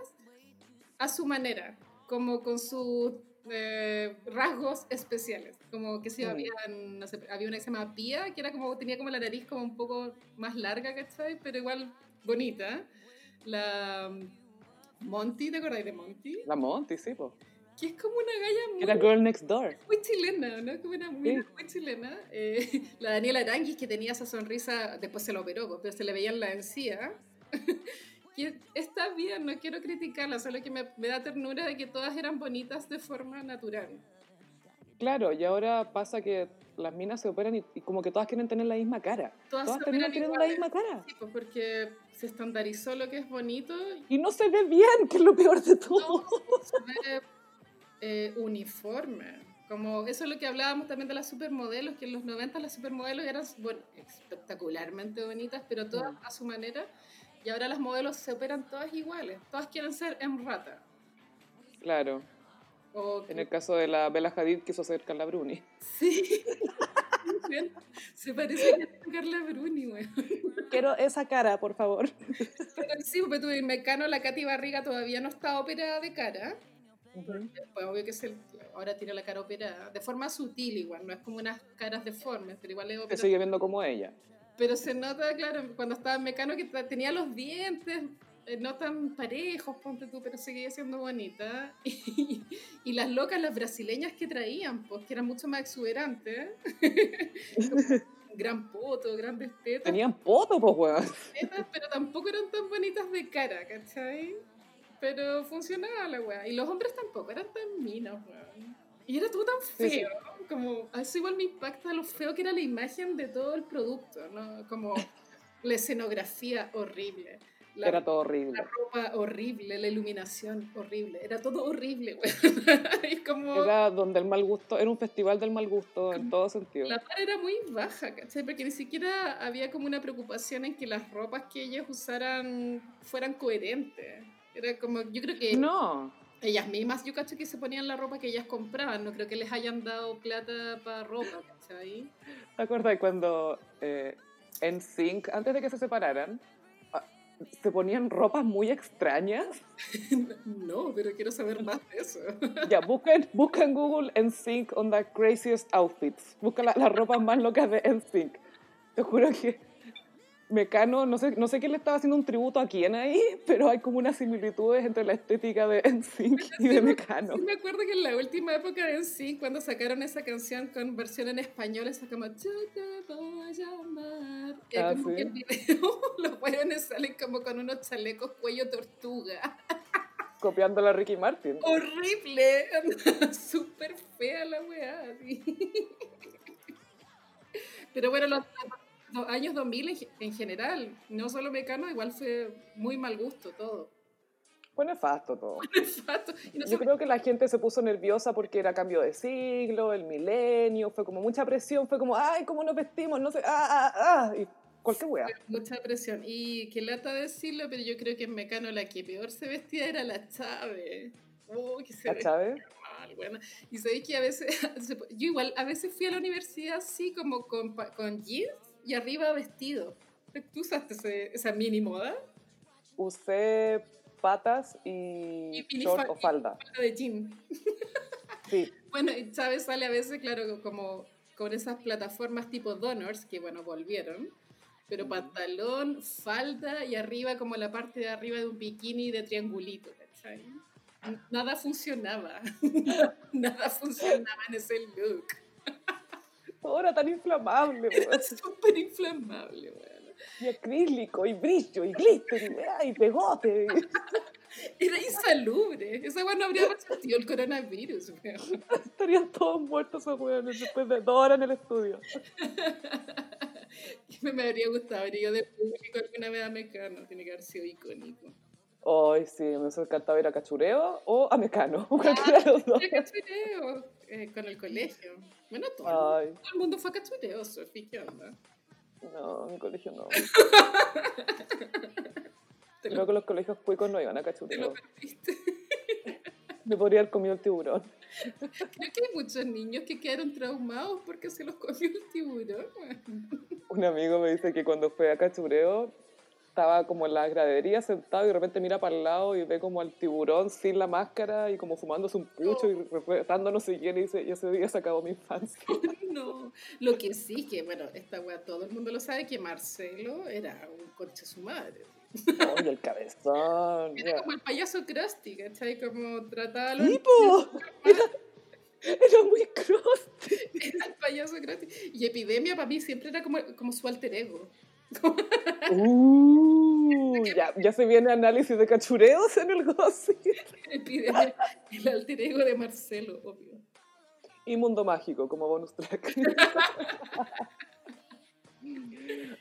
a su manera, como con sus eh, rasgos especiales, como que si
Mm.
había, no sé, había una que se llama Pía, que era como, tenía como la nariz como un poco más larga, ¿cachai? Pero igual bonita. La mm, Monty, ¿te acordáis de Monty?
La Monty, sí, po.
Que es como una galla muy,
Era Girl Next Door.
muy chilena, ¿no? Como una muy,
Sí.
muy chilena. Eh, la Daniela Aranguis, que tenía esa sonrisa, después se la operó, pues, pero se le veía en la encía. que está bien, no quiero criticarla, solo que me, me da ternura de que todas eran bonitas de forma natural.
Claro, y ahora pasa que las minas se operan y, y como que todas quieren tener la misma cara.
Todas,
Todas terminan teniendo la
iguales.
misma cara.
Sí, pues porque se estandarizó lo que es bonito.
Y no se ve bien, que es lo peor de todo.
No, se ve eh, uniforme. Como eso es lo que hablábamos también de las supermodelos, que en los 90 las supermodelos eran bueno, espectacularmente bonitas, pero todas a su manera. Y ahora las modelos se operan todas iguales. Todas quieren ser en rata.
Claro.
O
En el caso de la Bella Hadid quiso ser Carla Bruni.
Sí. se parece a Carla Bruni, güey.
Quiero esa cara, por favor.
Pero sí, porque tú en Mecano, la Katy Barriga todavía no está operada de cara. Pues obvio que se, ahora tiene la cara operada. De forma sutil igual, no es como unas caras deformes, pero igual es operada.
sigue viendo como ella.
Pero se nota, claro, cuando estaba en Mecano que tenía los dientes eh, no tan parejos, ponte tú, pero seguía siendo bonita. Y, y las locas, las brasileñas que traían, pues, que eran mucho más exuberantes. Gran poto, grandes tetas,
Tenían poto, pues, weón.
tetas, pero tampoco eran tan bonitas de cara, ¿cachai? Pero funcionaba la weá. Y los hombres tampoco eran tan minos, weón. Y era todo tan
Sí, sí.
feo, como, eso igual me impacta lo feo que era la imagen de todo el producto, ¿no? Como la escenografía horrible, la,
Era todo
la
horrible.
ropa horrible, la iluminación horrible, era todo horrible, weón. y como...
Era donde el mal gusto, era un festival del mal gusto en todo sentido.
La par era muy baja, ¿cachai? Porque ni siquiera había como una preocupación en que las ropas que ellas usaran fueran coherentes. Era como, yo creo que
No,
ellas mismas, yo cacho que se ponían la ropa que ellas compraban, no creo que les hayan dado plata para ropa, ¿cachai?
¿te acuerdas cuando eh, en Sync, antes de que se separaran, ah, se ponían ropas muy extrañas?
No, pero quiero saber más de eso.
Ya, busca, busca en Google NSYNC on the craziest outfits. Busca la- las ropas más locas de NSYNC. Te juro que Mecano, no sé, no sé quién le estaba haciendo un tributo a quién ahí, pero hay como unas similitudes entre la estética de NSYNC y de Mecano.
Sí, me acuerdo que en la última época de sí, cuando sacaron esa canción con versión en español, esa como Yo te voy a llamar. Y
Ah,
como
sí.
que el video, los weones salen como con unos chalecos cuello tortuga.
Copiando a Ricky Martin.
Horrible, súper fea la weá. Pero bueno, los años 2000 en, ge- en general, no solo Mecano, igual fue muy mal gusto todo.
Fue nefasto todo.
Nefasto. Y no
Yo
sé-
creo que la gente se puso nerviosa porque era cambio de siglo, el milenio, fue como mucha presión, fue como, ay, ¿cómo nos vestimos? No sé, ah, ah, ah, y cualquier wea.
Mucha presión. Y qué lata decirlo, pero yo creo que en Mecano la que peor se vestía era la Chave. Oh, que se
¿A
vestía
Chávez?
mal, buena. Y sabéis que a veces, se yo igual, a veces fui a la universidad así como con, con jeans y arriba vestido. ¿Tú usaste ese- esa mini moda?
Usé patas y,
Y
short o falda.
La de jean.
Sí,
Bueno, y Chávez sale a veces, claro, como con esas plataformas tipo Donors, que bueno, volvieron. Pero pantalón, falda y arriba como la parte de arriba de un bikini de triangulito, ¿cachai? Nada funcionaba. Nada funcionaba en ese look.
Era tan inflamable, weón.
súper inflamable, weón.
y acrílico, y brillo, y glitter, y, y pegote.
Era insalubre. Esa weón no habría resistido el coronavirus, weón.
Estarían todos muertos esos weones después de dos horas en el estudio.
Me, habría gustado haber ido de público alguna vez a Mecano. Tiene que haber sido icónico.
Ay, sí, me encantado ir a Cachureo o a Mecano.
Fui a cachureo eh, con el colegio. Bueno, todo,
Ay,
todo el mundo fue a cachureo, Sofi, ¿qué onda?
no, mi colegio no.
Te
Creo
lo,
que los colegios cuicos no iban a
te lo perdiste.
Me podría haber comido el tiburón.
Creo que hay muchos niños que quedaron traumados porque se los comió el tiburón.
Un amigo me dice que cuando fue a Cachureo estaba como en la gradería sentado y de repente mira para el lado y ve como al tiburón sin la máscara y como fumándose un pucho y retando no sé quién y dice, y ese día se acabó mi infancia.
No, lo que sí, que bueno, esta weá todo el mundo lo sabe, que Marcelo era un conche su madre.
Oye, el cabezón.
Era como el payaso Krusty, ¿cachai? Como trataba a los
¡Sí, po! Era, muy cross.
Era el payaso Krusty. Y Epidemia para mí siempre era como, como su alter ego.
Uh, ya, ya se viene análisis de cachureos en el gossip.
El alter ego de Marcelo, obvio.
Y Mundo Mágico como bonus track.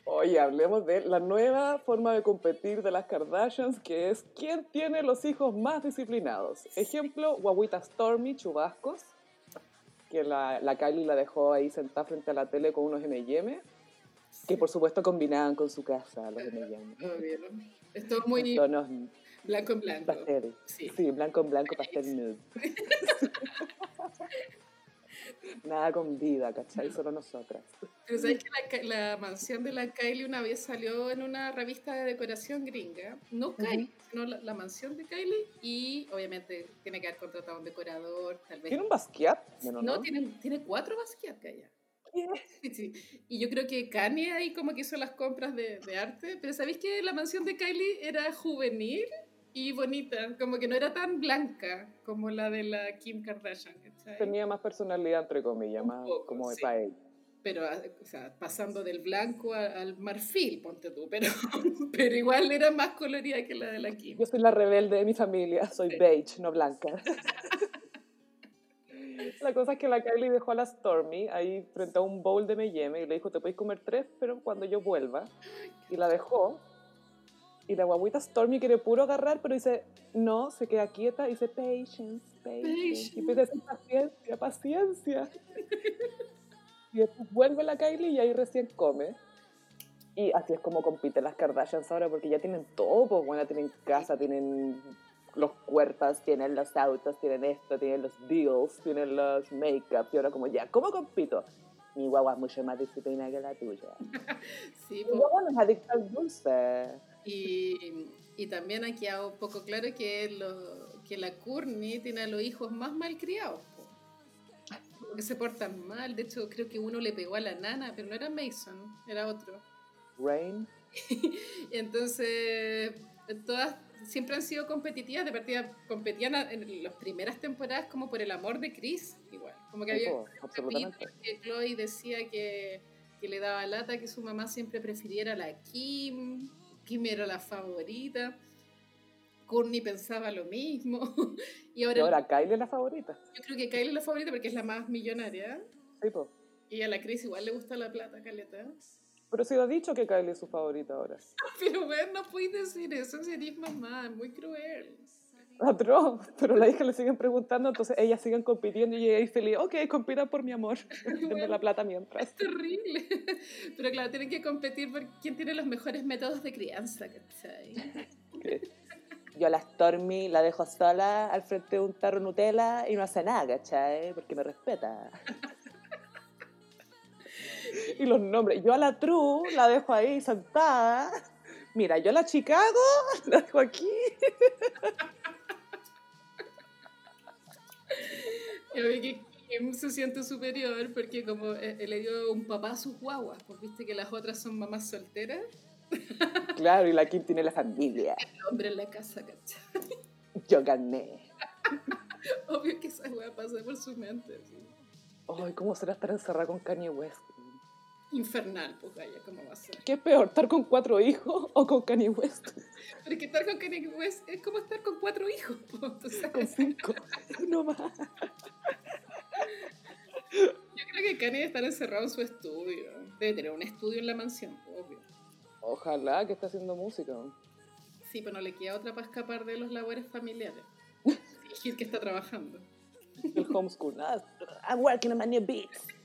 Oye, hablemos de la nueva forma de competir de las Kardashians, que es quién tiene los hijos más disciplinados. Ejemplo, guaguita Stormy, chubascos, que la, la Kylie la dejó ahí sentada frente a la tele con unos M&M, que por supuesto combinaban con su casa los M&M.
Obvio. Esto es muy
Tonos
blanco en blanco.
pastel.
Sí.
Sí, blanco en blanco, pastel nude. Nada con vida, ¿cachai? Solo nosotras.
Pero sabes que la, la mansión de la Kylie una vez salió en una revista de decoración gringa. No Kylie, sino la, la mansión de Kylie. Y obviamente tiene que haber contratado a un decorador, tal vez.
¿Tiene un Basquiat? Bueno,
No,
¿no?
tiene, tiene cuatro Basquiat allá. Sí, sí. Y yo creo que Kanye ahí como que hizo las compras de, de arte. Pero ¿sabéis que la mansión de Kylie era juvenil y bonita? Como que no era tan blanca como la de la Kim Kardashian. ¿cachai?
Tenía más personalidad, entre comillas, más
poco,
como de
sí.
pa' ella.
pero ah, o sea, pasando del blanco a- al marfil, ponte tú, pero, pero igual era más colorida que la de la Kim.
Yo soy la rebelde de mi familia, soy beige, no blanca. La cosa es que la Kylie dejó a la Stormy ahí frente a un bowl de M&M y le dijo, te podéis comer tres, pero cuando yo vuelva. Y la dejó. Y la guaguita Stormy quiere puro agarrar, pero dice, no, se queda quieta y dice, patience, patience. Y empieza a decir, paciencia, paciencia. Y después vuelve la Kylie y ahí recién come. Y así es como compiten las Kardashians ahora, porque ya tienen todo, pues bueno, tienen casa, tienen los cuerpos, tienen los autos, tienen esto, tienen los deals, tienen los make-up, y ahora como ya, ¿cómo compito? Mi guagua es mucho más disciplinada que la tuya.
Sí,
Mi guagua no es adicta al dulce.
y, y también aquí hago un poco claro que, lo, que la Courtney tiene a los hijos más malcriados. Como que se portan mal, de hecho creo que uno le pegó a la nana, pero no era Mason, era otro.
Rain.
Entonces, todas siempre han sido competitivas, de partida competían en las primeras temporadas como por el amor de Chris, igual. Como que había
Tipo, absolutamente.
que Chloe decía que, que le daba lata que su mamá siempre prefiriera a la Kim, Kim era la favorita, Courtney pensaba lo mismo, y
Y
ahora,
ahora Kylie es la favorita.
yo creo que Kylie es la favorita porque es la más millonaria,
Sí, po.
y a la Chris igual le gusta la plata, caleta.
Pero sí ha dicho que Kylie es su favorita ahora.
Pero bueno, no puedes decir eso si eres mamá, es muy cruel.
Atroz, pero la hija le siguen preguntando, entonces ellas siguen compitiendo y ella feliz, ok, compitan por mi amor, denme la plata mientras.
Es terrible. Pero claro, tienen que competir por quién tiene los mejores métodos de crianza, ¿cachai?
Yo a la Stormy la dejo sola al frente de un tarro Nutella y no hace nada, ¿cachai? Porque me respeta. Y los nombres, yo a la True la dejo ahí sentada. Mira, yo a la Chicago la dejo aquí.
Yo vi que Kim se siente superior porque como eh, eh, le dio un papá a sus guaguas, pues viste que las otras son mamás solteras,
Claro, y la Kim tiene la familia.
el hombre en la casa, ¿cachai?
Yo gané.
Obvio que esa hueá pasa por su mente.
Ay, ¿cómo será estar encerrada con Kanye West?
Infernal, pues vaya, ¿cómo va a ser?
¿Qué es peor, estar con cuatro hijos o con Kanye West?
Pero es que estar con Kanye West es como estar con cuatro hijos, pues.
Con cinco. No más.
Yo creo que Kanye debe estar encerrado en su estudio. Debe tener un estudio en la mansión, obvio.
Ojalá que esté haciendo música.
Sí, pero no le queda otra para escapar de los labores familiares. Fingir que está trabajando.
El homeschool. Ah, I'm working on my new beats.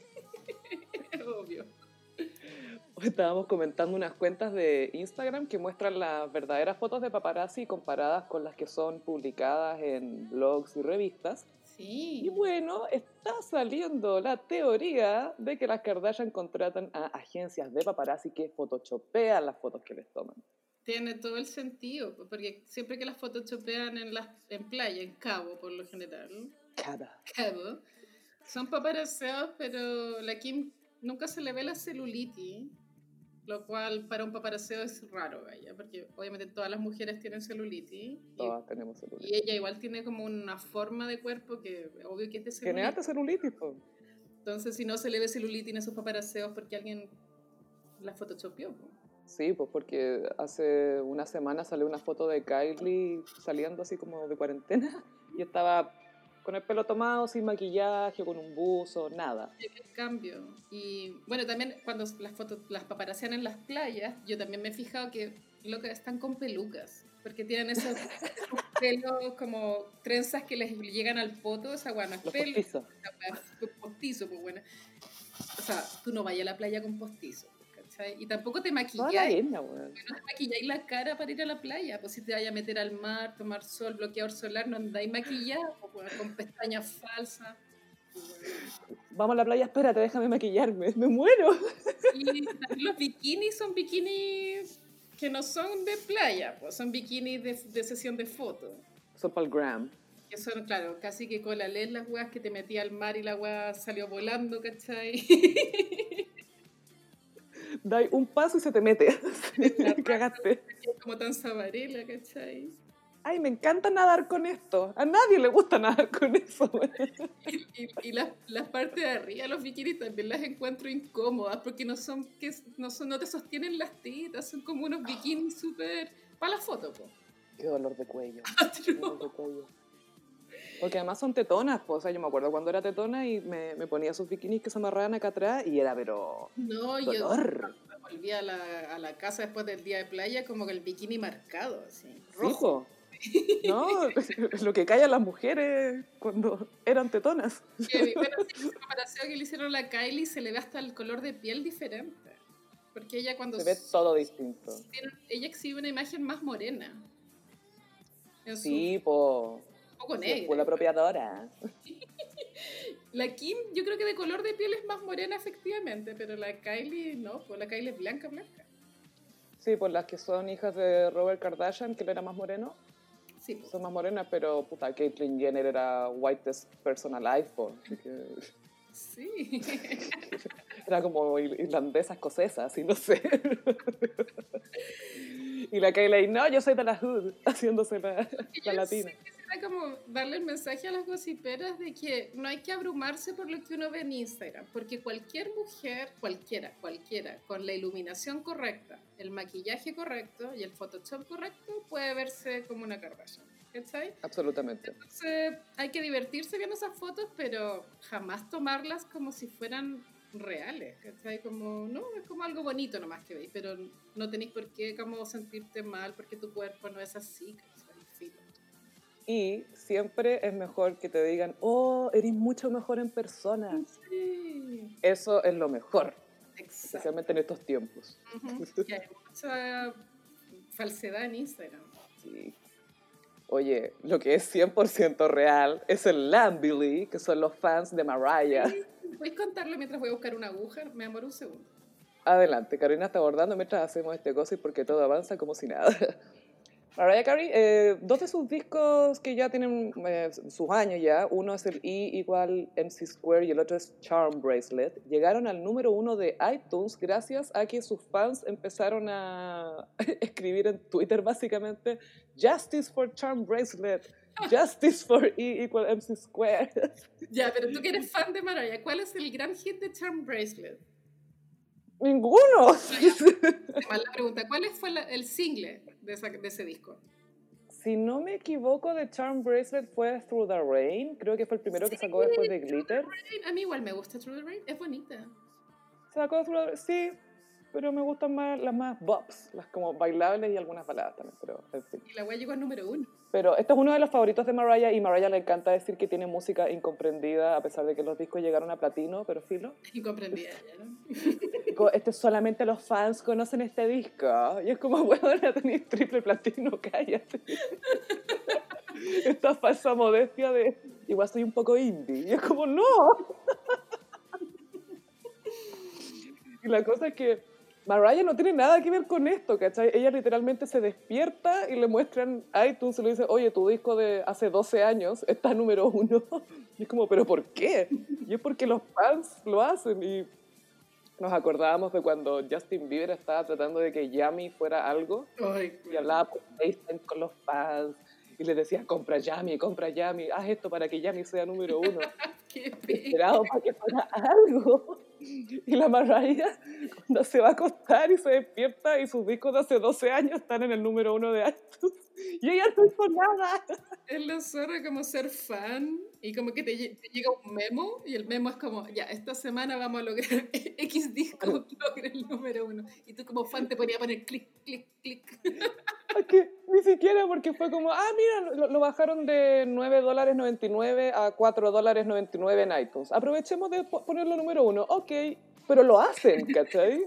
Estábamos comentando unas cuentas de Instagram que muestran las verdaderas fotos de paparazzi comparadas con las que son publicadas en blogs y revistas. Y
Sí.
bueno, está saliendo la teoría de que las Kardashian contratan a agencias de paparazzi que photoshopean las fotos que les toman.
Tiene todo el sentido, porque siempre que las fotos chopean en, las, en playa, en Cabo por lo general,
Cada.
Cabo, son paparazzeados, pero la Kim nunca se le ve la celulitis, lo cual para un paparazzeo es raro, vaya, porque obviamente todas las mujeres tienen celulitis. y-
Todas tenemos celulitis.
Y ella igual tiene como una forma de cuerpo que obvio que es de
Tiene
celulitis.
harta celulitis, po.
Entonces, si no se le ve celulitis en esos paparaseos porque alguien la photoshopeó. po.
Sí, pues porque hace una semana salió una foto de Kylie saliendo así como de cuarentena y estaba Con el pelo tomado, sin maquillaje, con un buzo, nada.
El cambio. Y bueno, también cuando las fotos, las paparacian en las playas, yo también me he fijado que loca, están con pelucas. Porque tienen esos, pelos como trenzas que les llegan al poto, esa weá no es pelo. esa es postizo, pues bueno. O sea, tú no vayas a la playa con postizo, ¿cachai? Y tampoco te maquilláis, no te maquilláis la cara para ir a la playa, pues si te vayas a meter al mar, tomar sol, bloqueador solar, no andáis maquillados, pues, con pestañas falsas.
Vamos a la playa, espérate, déjame maquillarme. Me muero.
Y los bikinis son bikinis que no son de playa, pues son bikinis de, de sesión de fotos.
Son para el gram.
Que son, claro, casi que con la ley las weas que te metía al mar y la wea salió volando, ¿cachai?
Dai un paso y se te mete. Cagaste.
Como tan sabarela, ¿cachai?
Ay, me encanta nadar con esto. A nadie le gusta nadar con eso.
Y, y- y las, las partes de arriba, los bikinis también las encuentro incómodas porque no son, que, no son, no te sostienen las tetas, son como unos bikinis súper... Para la foto, po.
Qué dolor de cuello. Qué dolor de cuello. Porque además son tetonas, pues, o sea, yo me acuerdo cuando era tetona y me, me ponía sus bikinis que se amarraban acá atrás y era, pero,
No, yo volví a la, a la casa después del día de playa como que el bikini marcado, así,
Sí,
rojo.
po. No, lo que callan las mujeres cuando eran tetonas.
Que, bueno, sí, esa comparación que le hicieron a la Kylie se le ve hasta el color de piel diferente. Porque ella cuando...
Se ve todo distinto.
ella exhibe una imagen más morena. En su-
Sí, po.
Un poco negra.
fue la apropiadora.
La Kim, yo creo que de color de piel es más morena, efectivamente, pero la Kylie no, pues la Kylie es blanca, blanca.
Sí, por las que son hijas de Robert Kardashian, que él era más moreno.
Sí, pues.
Son más morenas, pero puta, Caitlyn Jenner era whitest person alive, po. Así que
Sí.
Era como ir- irlandesa, escocesa, así no sé. Y la Kayleigh, no, yo soy de la hood, haciéndose la, la latina.
sí quisiera como darle el mensaje a las gossiperas de que no hay que abrumarse por lo que uno ve en Instagram, porque cualquier mujer, cualquiera, cualquiera, con la iluminación correcta, el maquillaje correcto y el Photoshop correcto, puede verse como una Kardashian. ¿Cachai?
Absolutamente.
Entonces hay que divertirse viendo esas fotos, pero jamás tomarlas como si fueran reales, ¿cachai? Como, no, es como algo bonito nomás que veis, pero no tenéis por qué como sentirte mal porque tu cuerpo no es así, ¿cachai?
Y siempre es mejor que te digan, oh, eres mucho mejor en persona.
Sí,
Eso es lo mejor,
exacto.
especialmente en estos tiempos.
Ujú, que hay mucha falsedad en Instagram.
Sí. Oye, lo que es 100% real es el Lambily, que son los fans de Mariah.
¿Puedes contarlo mientras voy a buscar una aguja? Me amor un segundo.
Adelante, Carolina está abordando mientras hacemos este gossip porque todo avanza como si nada. Mariah Carey, eh, dos de sus discos que ya tienen eh, sus años ya, uno es el E igual MC Square y el otro es Charm Bracelet, llegaron al número uno de iTunes gracias a que sus fans empezaron a escribir en Twitter básicamente Justice for Charm Bracelet, Justice for E igual MC Square.
Ya, pero tú que eres fan de Mariah, ¿cuál es el gran hit de Charm Bracelet?
Ninguno.
Mal la pregunta, ¿cuál fue la- el single de, esa- de ese disco?
Si no me equivoco, de Charm Bracelet fue Through the Rain. Creo que fue el primero que sacó después de Glitter.
A mí igual me gusta True the Rain, es bonita.
Sacó Through the Sí, pero me gustan más las más bops, las como bailables y algunas baladas también, pero en fin.
Y la wea llegó al número uno.
Pero este es uno de los favoritos de Mariah y Mariah le encanta decir que tiene música incomprendida a pesar de que los discos llegaron a platino, pero filo.
Incomprendida ella, ¿no?
Este solamente los fans conocen este disco. Y es como, bueno, tenéis triple platino, cállate. Esta falsa modestia de, igual soy un poco indie. Y es como, no. Y la cosa es que Mariah no tiene nada que ver con esto, ¿cachai? Ella literalmente se despierta y le muestran iTunes y le dice, oye, tu disco de hace 12 años está número uno. Y es como, ¿pero por qué? Y es porque los fans lo hacen y nos acordábamos de cuando Justin Bieber estaba tratando de que Yummy fuera algo
Ay,
y hablaba por FaceTime con los fans y les decía, compra Yummy, compra Yummy, haz esto para que Yummy sea número uno. Esperado para que fuera algo. Y la Mariah, cuando se va a acostar y se despierta y sus discos de hace 12 años están en el número uno de iTunes, Y ella no hizo nada.
Es la zorra como ser fan y como que te, te llega un memo y el memo es como, ya, esta semana vamos a lograr X disco, logre el número uno. Y tú como fan te ponía a poner clic, clic, clic.
Ni siquiera porque fue como, ah, mira, lo, lo bajaron de 9 dólares 99 a 4 dólares 99 en iTunes. Aprovechemos de po- ponerlo número uno. Ok, pero lo hacen, ¿cachai?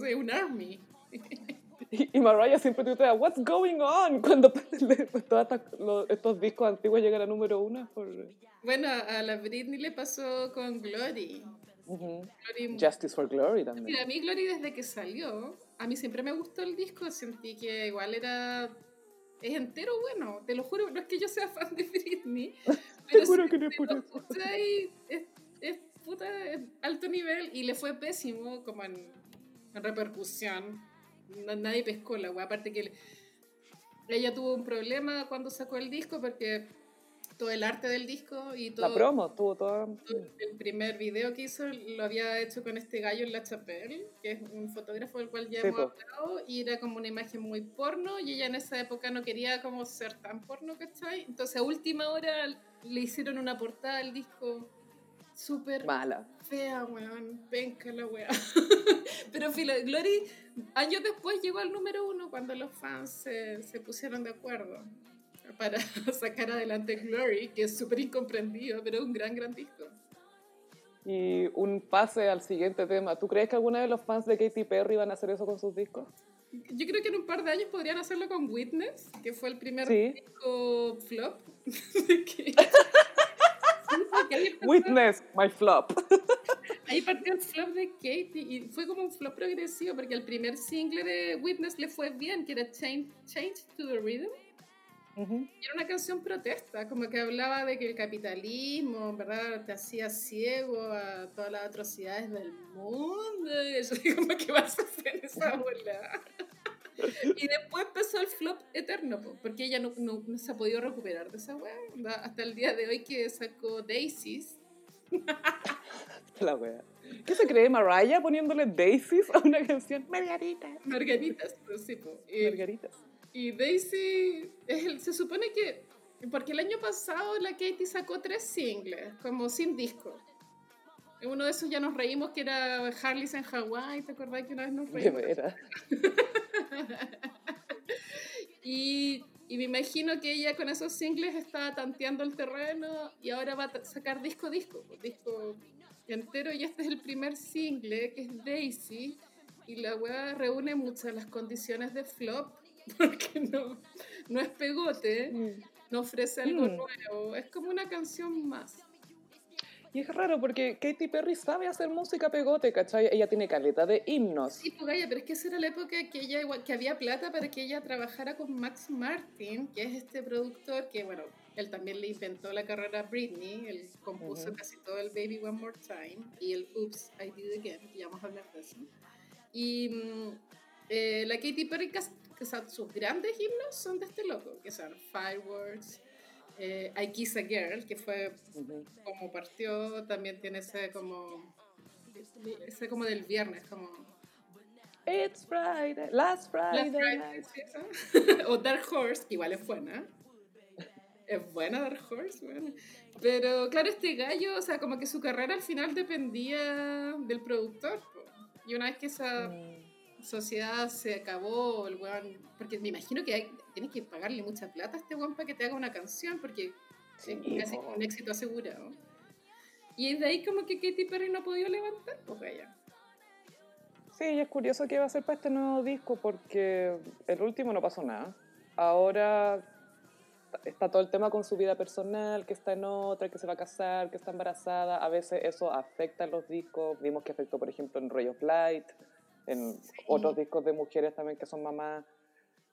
Sea, un army.
Y, y Mariah siempre tuitea, what's going on? Cuando todos estos discos antiguos llegan a número uno. Por,
Bueno, a la Britney le pasó con Glory. Glory
Justice for Glory también.
Mira, a mí Glory desde que salió, a mí siempre me gustó el disco, sentí que igual era... Es entero bueno, te lo juro, no es que yo sea fan de Britney,
Te
pero
juro
si
que no es
te
por eso.
es, es puta, es alto nivel y le fue pésimo como en, en repercusión. Na- Nadie pescó la wea, aparte que le- ella tuvo un problema cuando sacó el disco porque todo el arte del disco y todo...
La promo tuvo toda...
El primer video que hizo lo había hecho con este gallo en La Chapelle, que es un fotógrafo del cual ya
Sí,
hemos hablado, y era como una imagen muy porno, y ella en esa época no quería como ser tan porno, ¿cachai? Entonces a última hora le hicieron una portada al disco súper
Mala.
fea, weón, penca la weá. Pero filo, Glory años después llegó al número uno cuando los fans se, se pusieron de acuerdo para sacar adelante Glory, que es súper incomprendido, pero es un gran, gran disco.
Y un pase al siguiente tema. ¿Tú crees que alguna de los fans de Katy Perry van a hacer eso con sus discos?
Yo creo que en un par de años podrían hacerlo con Witness, que fue el primer
Sí.
disco flop. que-
Witness, my flop.
Ahí partió el flop de Katie y fue como un flop progresivo porque el primer single de Witness le fue bien, que era Change, Change to the Rhythm. Era una canción protesta, como que hablaba de que el capitalismo, ¿verdad?, te hacía ciego a todas las atrocidades del mundo. Y yo digo, como que vas a hacer esa bola. Y después empezó el flop eterno, po, porque ella no, no, no se ha podido recuperar de esa. Onda, Hasta el día de hoy que sacó Daisies,
La wea. ¿Qué se cree Mariah poniéndole Daisies a una canción? Margarita.
Margaritas, pues sí, po. Y-
Margaritas.
Y Daisy, se supone que, porque el año pasado la Katy sacó tres singles, como sin disco. En Uno de esos ya nos reímos que era Harley's en Hawái, ¿te acordás que una vez nos reímos?
veras.
Y, y me imagino que ella con esos singles estaba tanteando el terreno y ahora va a sacar disco disco, pues, disco entero y este es el primer single que es Daisy y la weá reúne muchas las condiciones de flop porque no, no es pegote, no ofrece algo
Mm.
nuevo, es como una canción más.
Y es raro porque Katy Perry sabe hacer música pegote, ¿cachai? Ella tiene caleta de himnos.
Sí, pues Gaya, pero es que esa era la época que ella igual- que había plata para que ella trabajara con Max Martin, que es este productor que, bueno, él también le inventó la carrera a Britney, él compuso
Ujú.
casi todo el Baby One More Time y el Oops, I Did It Again, que ya vamos a hablar de eso. Y mm, eh, la Katy Perry, que son sus grandes himnos son de este loco, que son Fireworks, eh, I Kiss a Girl, que fue como partió, también tiene ese como, ese como del viernes, como...
It's Friday, last Friday,
Last Friday. ¿sí, o Dark Horse, que igual es buena. Es buena Dark Horse, bueno. Pero claro, este gallo, o sea, como que su carrera al final dependía del productor. po. Y una vez que esa
Mm.
Sociedad se acabó, el weón, porque me imagino que hay- tienes que pagarle mucha plata a este weón para que te haga una canción, porque
Sí,
es casi un éxito asegurado. Y de ahí como que Katy Perry no ha podido levantar, pues vaya.
Sí, y es curioso qué va a hacer para este nuevo disco porque el último no pasó nada. Ahora está todo el tema con su vida personal, que está en otra, que se va a casar, que está embarazada. A veces eso afecta en los discos. Vimos que afectó, por ejemplo, en Ray of Light, en otros discos de mujeres también que son mamás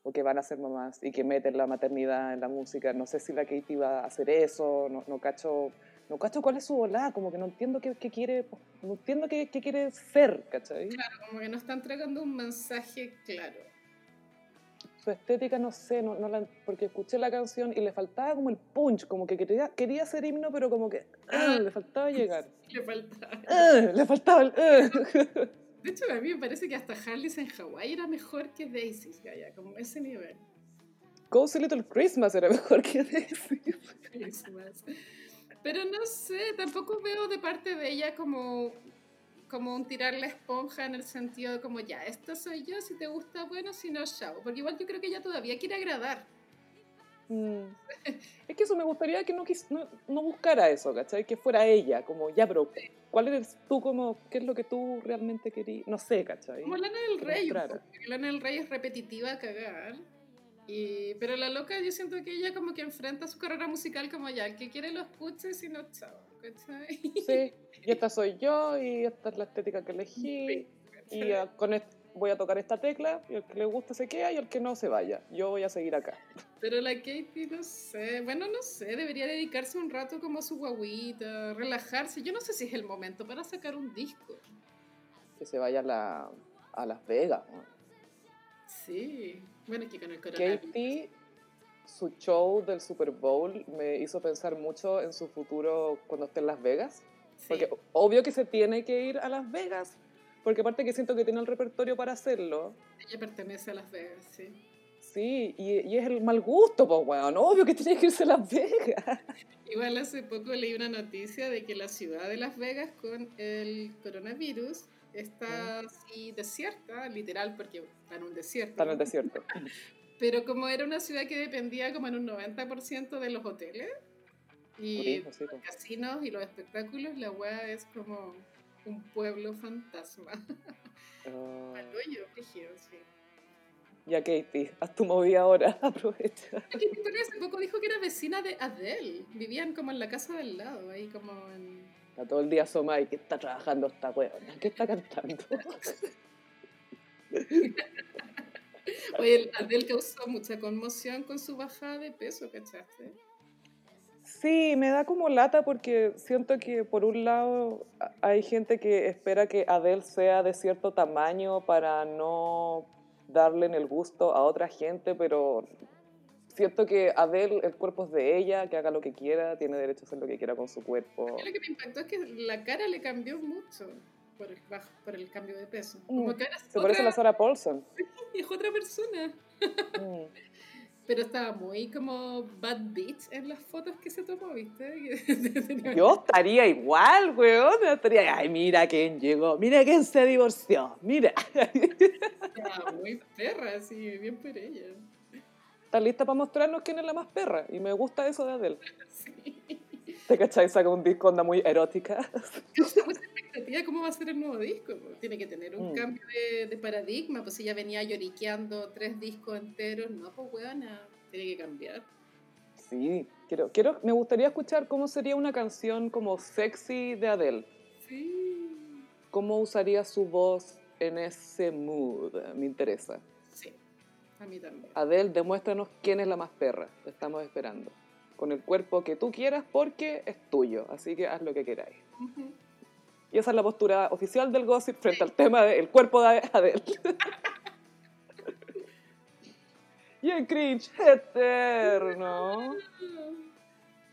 o que van a ser mamás y que meten la maternidad en la música. No sé si la Katie va a hacer eso, no, no cacho. No cacho cuál es su volada, como que no entiendo qué, qué quiere, no entiendo qué, qué quiere ser, ¿cachai?
Como que no está entregando un mensaje claro.
su estética, no sé, no, no la- porque escuché la canción y le faltaba como el punch, como que quería, quería ser himno, pero como que ah, le faltaba llegar.
Le falta.
Ah, le faltaba el... ah.
De hecho, a mí me parece que hasta Harley's en Hawái era mejor que Daisy's, Gaya, como ese nivel.
Cozy Little Christmas era mejor que decir.
Christmas. Pero no sé, tampoco veo de parte de ella como, como un tirar la esponja en el sentido de como ya, esto soy yo, si te gusta, bueno, si no, chao. Porque igual yo creo que ella todavía quiere agradar.
Mm. Es que eso me gustaría que no, quis- no, no buscara eso, ¿cachai? Que fuera ella, como ya, pero ¿cuál eres tú como, qué es lo que tú realmente querías? No sé, ¿cachai?
Como Lana del
Que
Rey, porque Lana del Rey es repetitiva a cagar. Y, pero la loca, yo siento que ella como que enfrenta su carrera musical como ya, el que quiere lo escuche, si no, chao. ¿cachai?
Sí, y esta soy yo, y esta es la estética que elegí, y ah, con est- voy a tocar esta tecla, y el que le guste se queda, y el que no se vaya. Yo voy a seguir acá.
Pero la Katie, no sé, bueno, no sé, debería dedicarse un rato como a su guaguita, relajarse. Yo no sé si es el momento para sacar un disco.
Que se vaya a, la, a Las Vegas. ¿no?
Sí, bueno, aquí con el coronavirus.
Katie, su show del Super Bowl me hizo pensar mucho en su futuro cuando esté en Las Vegas.
Sí.
Porque obvio que se tiene que ir a Las Vegas, porque aparte que siento que tiene el repertorio para hacerlo.
Ella pertenece a Las Vegas, sí.
Sí, y, y es el mal gusto, pues, weón. Obvio que tiene que irse a Las Vegas.
Igual hace poco leí una noticia de que la ciudad de Las Vegas con el coronavirus está así desierta, literal, porque está en un desierto.
Está en el desierto.
Pero como era una ciudad que dependía como en un 90% de los hoteles y
Turismo, sí,
los casinos y los espectáculos, la weá es como un pueblo fantasma.
Ah,
Al hoyo, brígido, sí.
ya, Katie, haz tu movida ahora. Aprovecha.
Katy Perry hace poco dijo que era vecina de Adele. Vivían como en la casa del lado, ahí como en...
Está todo el día asoma y que está trabajando esta weona. ¿Qué está cantando?
Oye, el Adele causó mucha conmoción con su bajada de peso, ¿cachaste?
Sí, me da como lata porque siento que por un lado hay gente que espera que Adele sea de cierto tamaño para no darle en el gusto a otra gente, pero siento que Adele, el cuerpo es de ella, que haga lo que quiera, tiene derecho a hacer lo que quiera con su cuerpo.
Lo que me impactó es que la cara le cambió mucho por el, baj- por el cambio de peso. Como
Mm,
que ahora
Se parece a la Sarah Paulson.
es otra persona.
Mm.
Pero estaba muy como bad bitch en las fotos que se tomó, ¿viste?
Yo estaría igual, weón. Estaría, ay, mira quién llegó, mira quién se divorció, mira.
Estaba muy perra, así, bien por ella.
Está lista para mostrarnos quién es la más perra. Y me gusta eso de Adele.
Sí.
¿Te cachai? Saca un disco onda muy erótica.
Expectativa cómo va a ser el nuevo disco. Tiene que tener un
Mm.
cambio de, de paradigma. Pues ella venía lloriqueando tres discos enteros. No, pues weona, tiene que cambiar.
Sí, quiero, quiero, me gustaría escuchar cómo sería una canción como sexy de Adele.
Sí.
¿Cómo usaría su voz en ese mood? Me interesa.
Sí, a mí también.
Adele, demuéstranos quién es la más perra. Te estamos esperando. Con el cuerpo que tú quieras porque es tuyo. Así que haz lo que queráis.
Ujú.
Y esa es la postura oficial del gossip frente al tema del cuerpo de Adele. y el cringe eterno.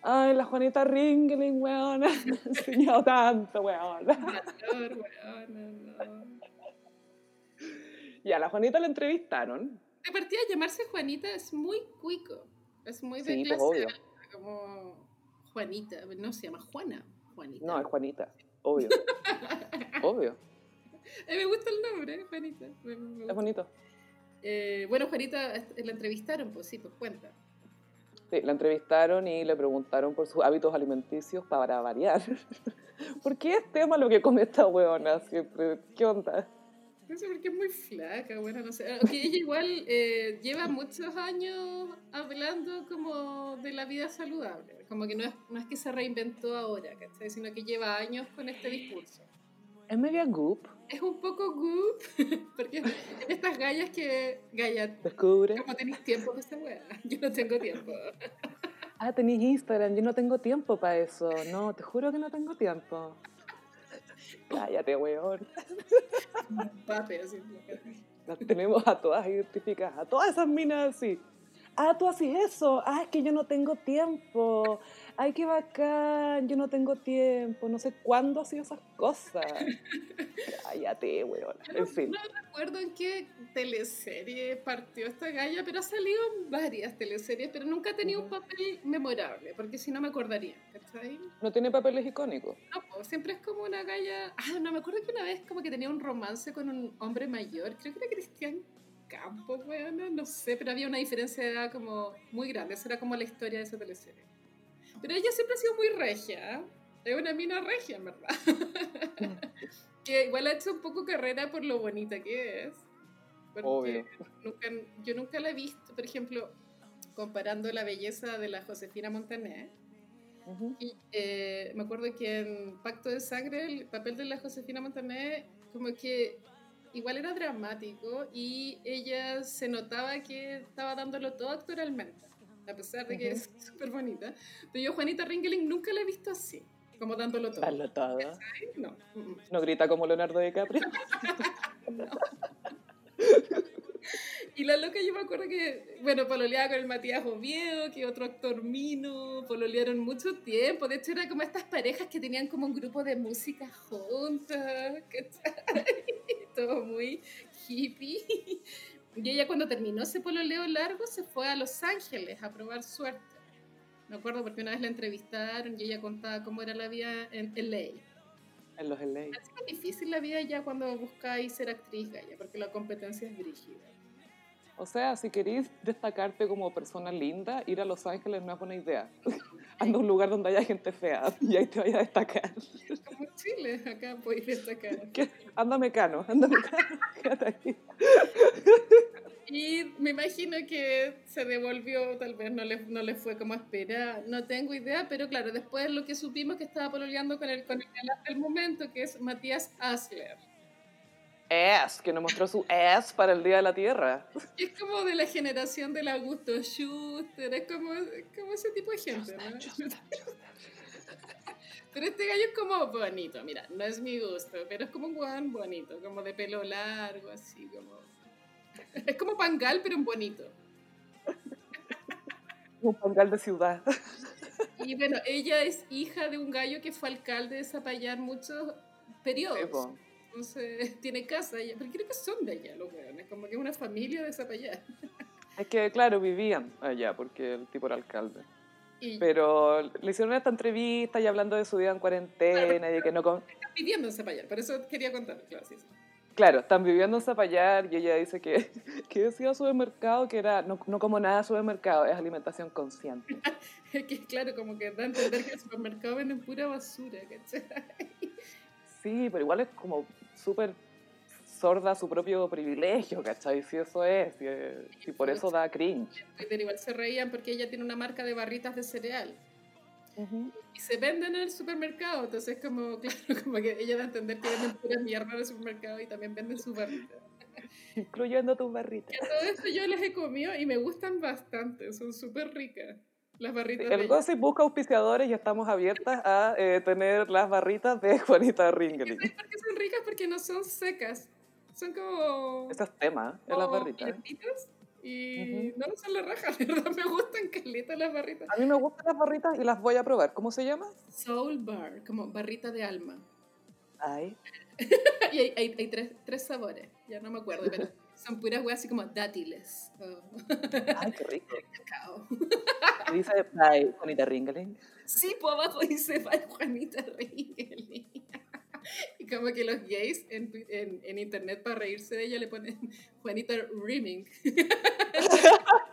Ay, la Juanita Ringling, weona. Me ha enseñado tanto,
no.
Y a la Juanita la entrevistaron.
De partida, llamarse Juanita es muy cuico. Es muy de
Sí, pues
clase como Juanita. No se llama Juana. Juanita.
No, es Juanita. Obvio. Obvio.
Mí me gusta el nombre, Juanita. Me- me
Es bonito.
Eh, bueno, Juanita eh, la entrevistaron, pues sí, pues cuenta.
Sí, la entrevistaron y le preguntaron por sus hábitos alimenticios para variar. ¿Por qué es tema lo que come esta weona siempre? ¿Qué onda?
No sé por qué es muy flaca, bueno, no sé. Aunque ella igual eh, lleva muchos años hablando como de la vida saludable. Como que no es, no es que se reinventó ahora, ¿cachai? Sino que lleva años con este discurso.
Es media goop,
Es un poco goop, porque estas gallas que... Gallas,
descubre.
¿cómo tenéis tiempo para esta weá? Yo no tengo tiempo.
Ah, tenéis Instagram, yo no tengo tiempo para eso. No, te juro que no tengo tiempo. Cállate, weón.
Pape, así.
Las tenemos a todas identificadas, a todas esas minas así. Ah, tú haces eso, ah, es que yo no tengo tiempo, ay, qué bacán, yo no tengo tiempo, no sé cuándo ha sido esas cosas. Cállate, weón.
No, no recuerdo en qué teleserie partió esta galla, pero ha salido en varias teleseries, pero nunca ha tenido un papel memorable, porque si no me acordaría, ¿cachai?
No tiene papeles icónicos.
No, pues, siempre es como una galla... Ah, no, me acuerdo que una vez como que tenía un romance con un hombre mayor, creo que era Cristian Campos, weón, no sé, pero había una diferencia de edad como muy grande, esa era como la historia de esa teleserie. Pero ella siempre ha sido muy regia. ¿eh? Es una mina regia, en verdad. que igual ha hecho un poco carrera por lo bonita que es. Porque Nunca, yo nunca la he visto, por ejemplo, comparando la belleza de la Josefina Montaner. y, eh, me acuerdo que en Pacto de Sangre el papel de la Josefina Montaner como que igual era dramático y ella se notaba que estaba dándolo todo actoralmente a pesar de que es súper bonita. Pero yo, Juanita Ringeling, nunca la he visto así, como dándolo todo.
Darlo todo.
No.
No grita como Leonardo DiCaprio.
no. Y la loca yo me acuerdo que, bueno, pololeaba con el Matías Oviedo, que otro actor mino, pololearon mucho tiempo. De hecho, era como estas parejas que tenían como un grupo de música juntas, ¿cachai? Todo muy hippie. Y ella cuando terminó ese pololeo largo se fue a Los Ángeles a probar suerte. Me acuerdo porque una vez la entrevistaron y ella contaba cómo era la vida en LA.
En los LA.
Es difícil la vida ya cuando buscáis ser actriz, Gaya, porque la competencia es brígida.
O sea, si queréis destacarte como persona linda, ir a Los Ángeles no es buena idea. Anda a un lugar donde haya gente fea y ahí te vaya a destacar.
Como Chile, acá podéis destacar.
Anda mecano, anda mecano, quédate.
Y me imagino que se devolvió, tal vez no le, no le fue como espera, no tengo idea, pero claro, después lo que supimos que estaba pololeando con el, con el del momento, que es Matías Asler.
Es, que nos mostró su es para el Día de la Tierra.
Es como de la generación del Augusto Schuster, es como, como ese tipo de gente, ¿no? Pero este gallo es como bonito, mira, no es mi gusto, pero es como un guan bonito, como de pelo largo, así como es como Pangal, pero en bonito.
Un Pangal de ciudad.
Y bueno, ella es hija de un gallo que fue alcalde de Zapallar muchos periodos. Entonces, tiene casa ella, pero creo que son de allá los weones, como que es una familia de Zapallar.
Es que, claro, vivían allá porque el tipo era alcalde. Pero le hicieron esta entrevista y hablando de su vida en cuarentena y de que no... Con...
Están viviendo en Zapallar, por eso quería contar, claro, sí.
Claro, están viviendo en Zapallar y ella dice que, que decía supermercado que era, no, no como nada supermercado, es alimentación consciente.
que claro, como que da a entender que el supermercado venden pura basura, ¿cachai?
Sí, pero igual es como súper sorda su propio privilegio, ¿cachai? Si eso es, y, por eso da cringe.
igual se reían porque ella tiene una marca de barritas de cereal. Y se venden en el supermercado, entonces como, claro, como que ella da a entender que venden pura mierda en el supermercado y también venden su barrita.
Incluyendo tus barritas.
todo esto yo las he comido y me gustan bastante, son súper ricas. Las barritas.
El Gossip busca auspiciadores y estamos abiertas a eh, tener las barritas de Juanita Ringling.
¿Por qué son ricas? Porque no son secas. Son como.
Esas temas, en las barritas.
Y no, son la raja, verdad me gustan calitas las barritas.
A mí me gustan las barritas y las voy a probar. ¿Cómo se llama?
Soul Bar, como barrita de alma.
Ay.
y hay, hay, hay, tres, tres sabores, ya no me acuerdo, pero son puras weas así como dátiles.
Ay, qué rico. Cacao. ¿Dice by Juanita Ringling?
Sí, por abajo dice by Juanita Ringling. Y como que los gays en, en, en, internet para reírse de ella le ponen Juanita Rimming.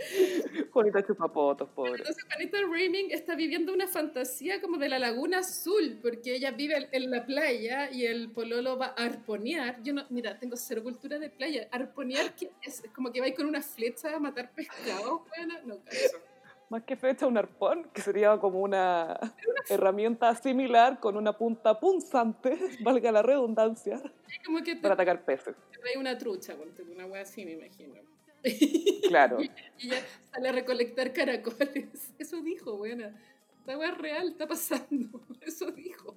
Juanita chupapotos, pobre.
Entonces Juanita Rimming está viviendo una fantasía como de la laguna azul, porque ella vive en la playa y el pololo va a arponear. Yo no, mira, tengo cero cultura de playa. Arponear, ¿qué es? Como que va con una flecha a matar pescado. Bueno, no,
más que fecha, un arpón, que sería como una herramienta similar con una punta punzante, valga la redundancia, para atacar peces.
Trae una trucha, una wea así, me imagino.
Claro.
y, ella sale a recolectar caracoles. Eso dijo, buena. Esta wea real, está pasando. Eso dijo.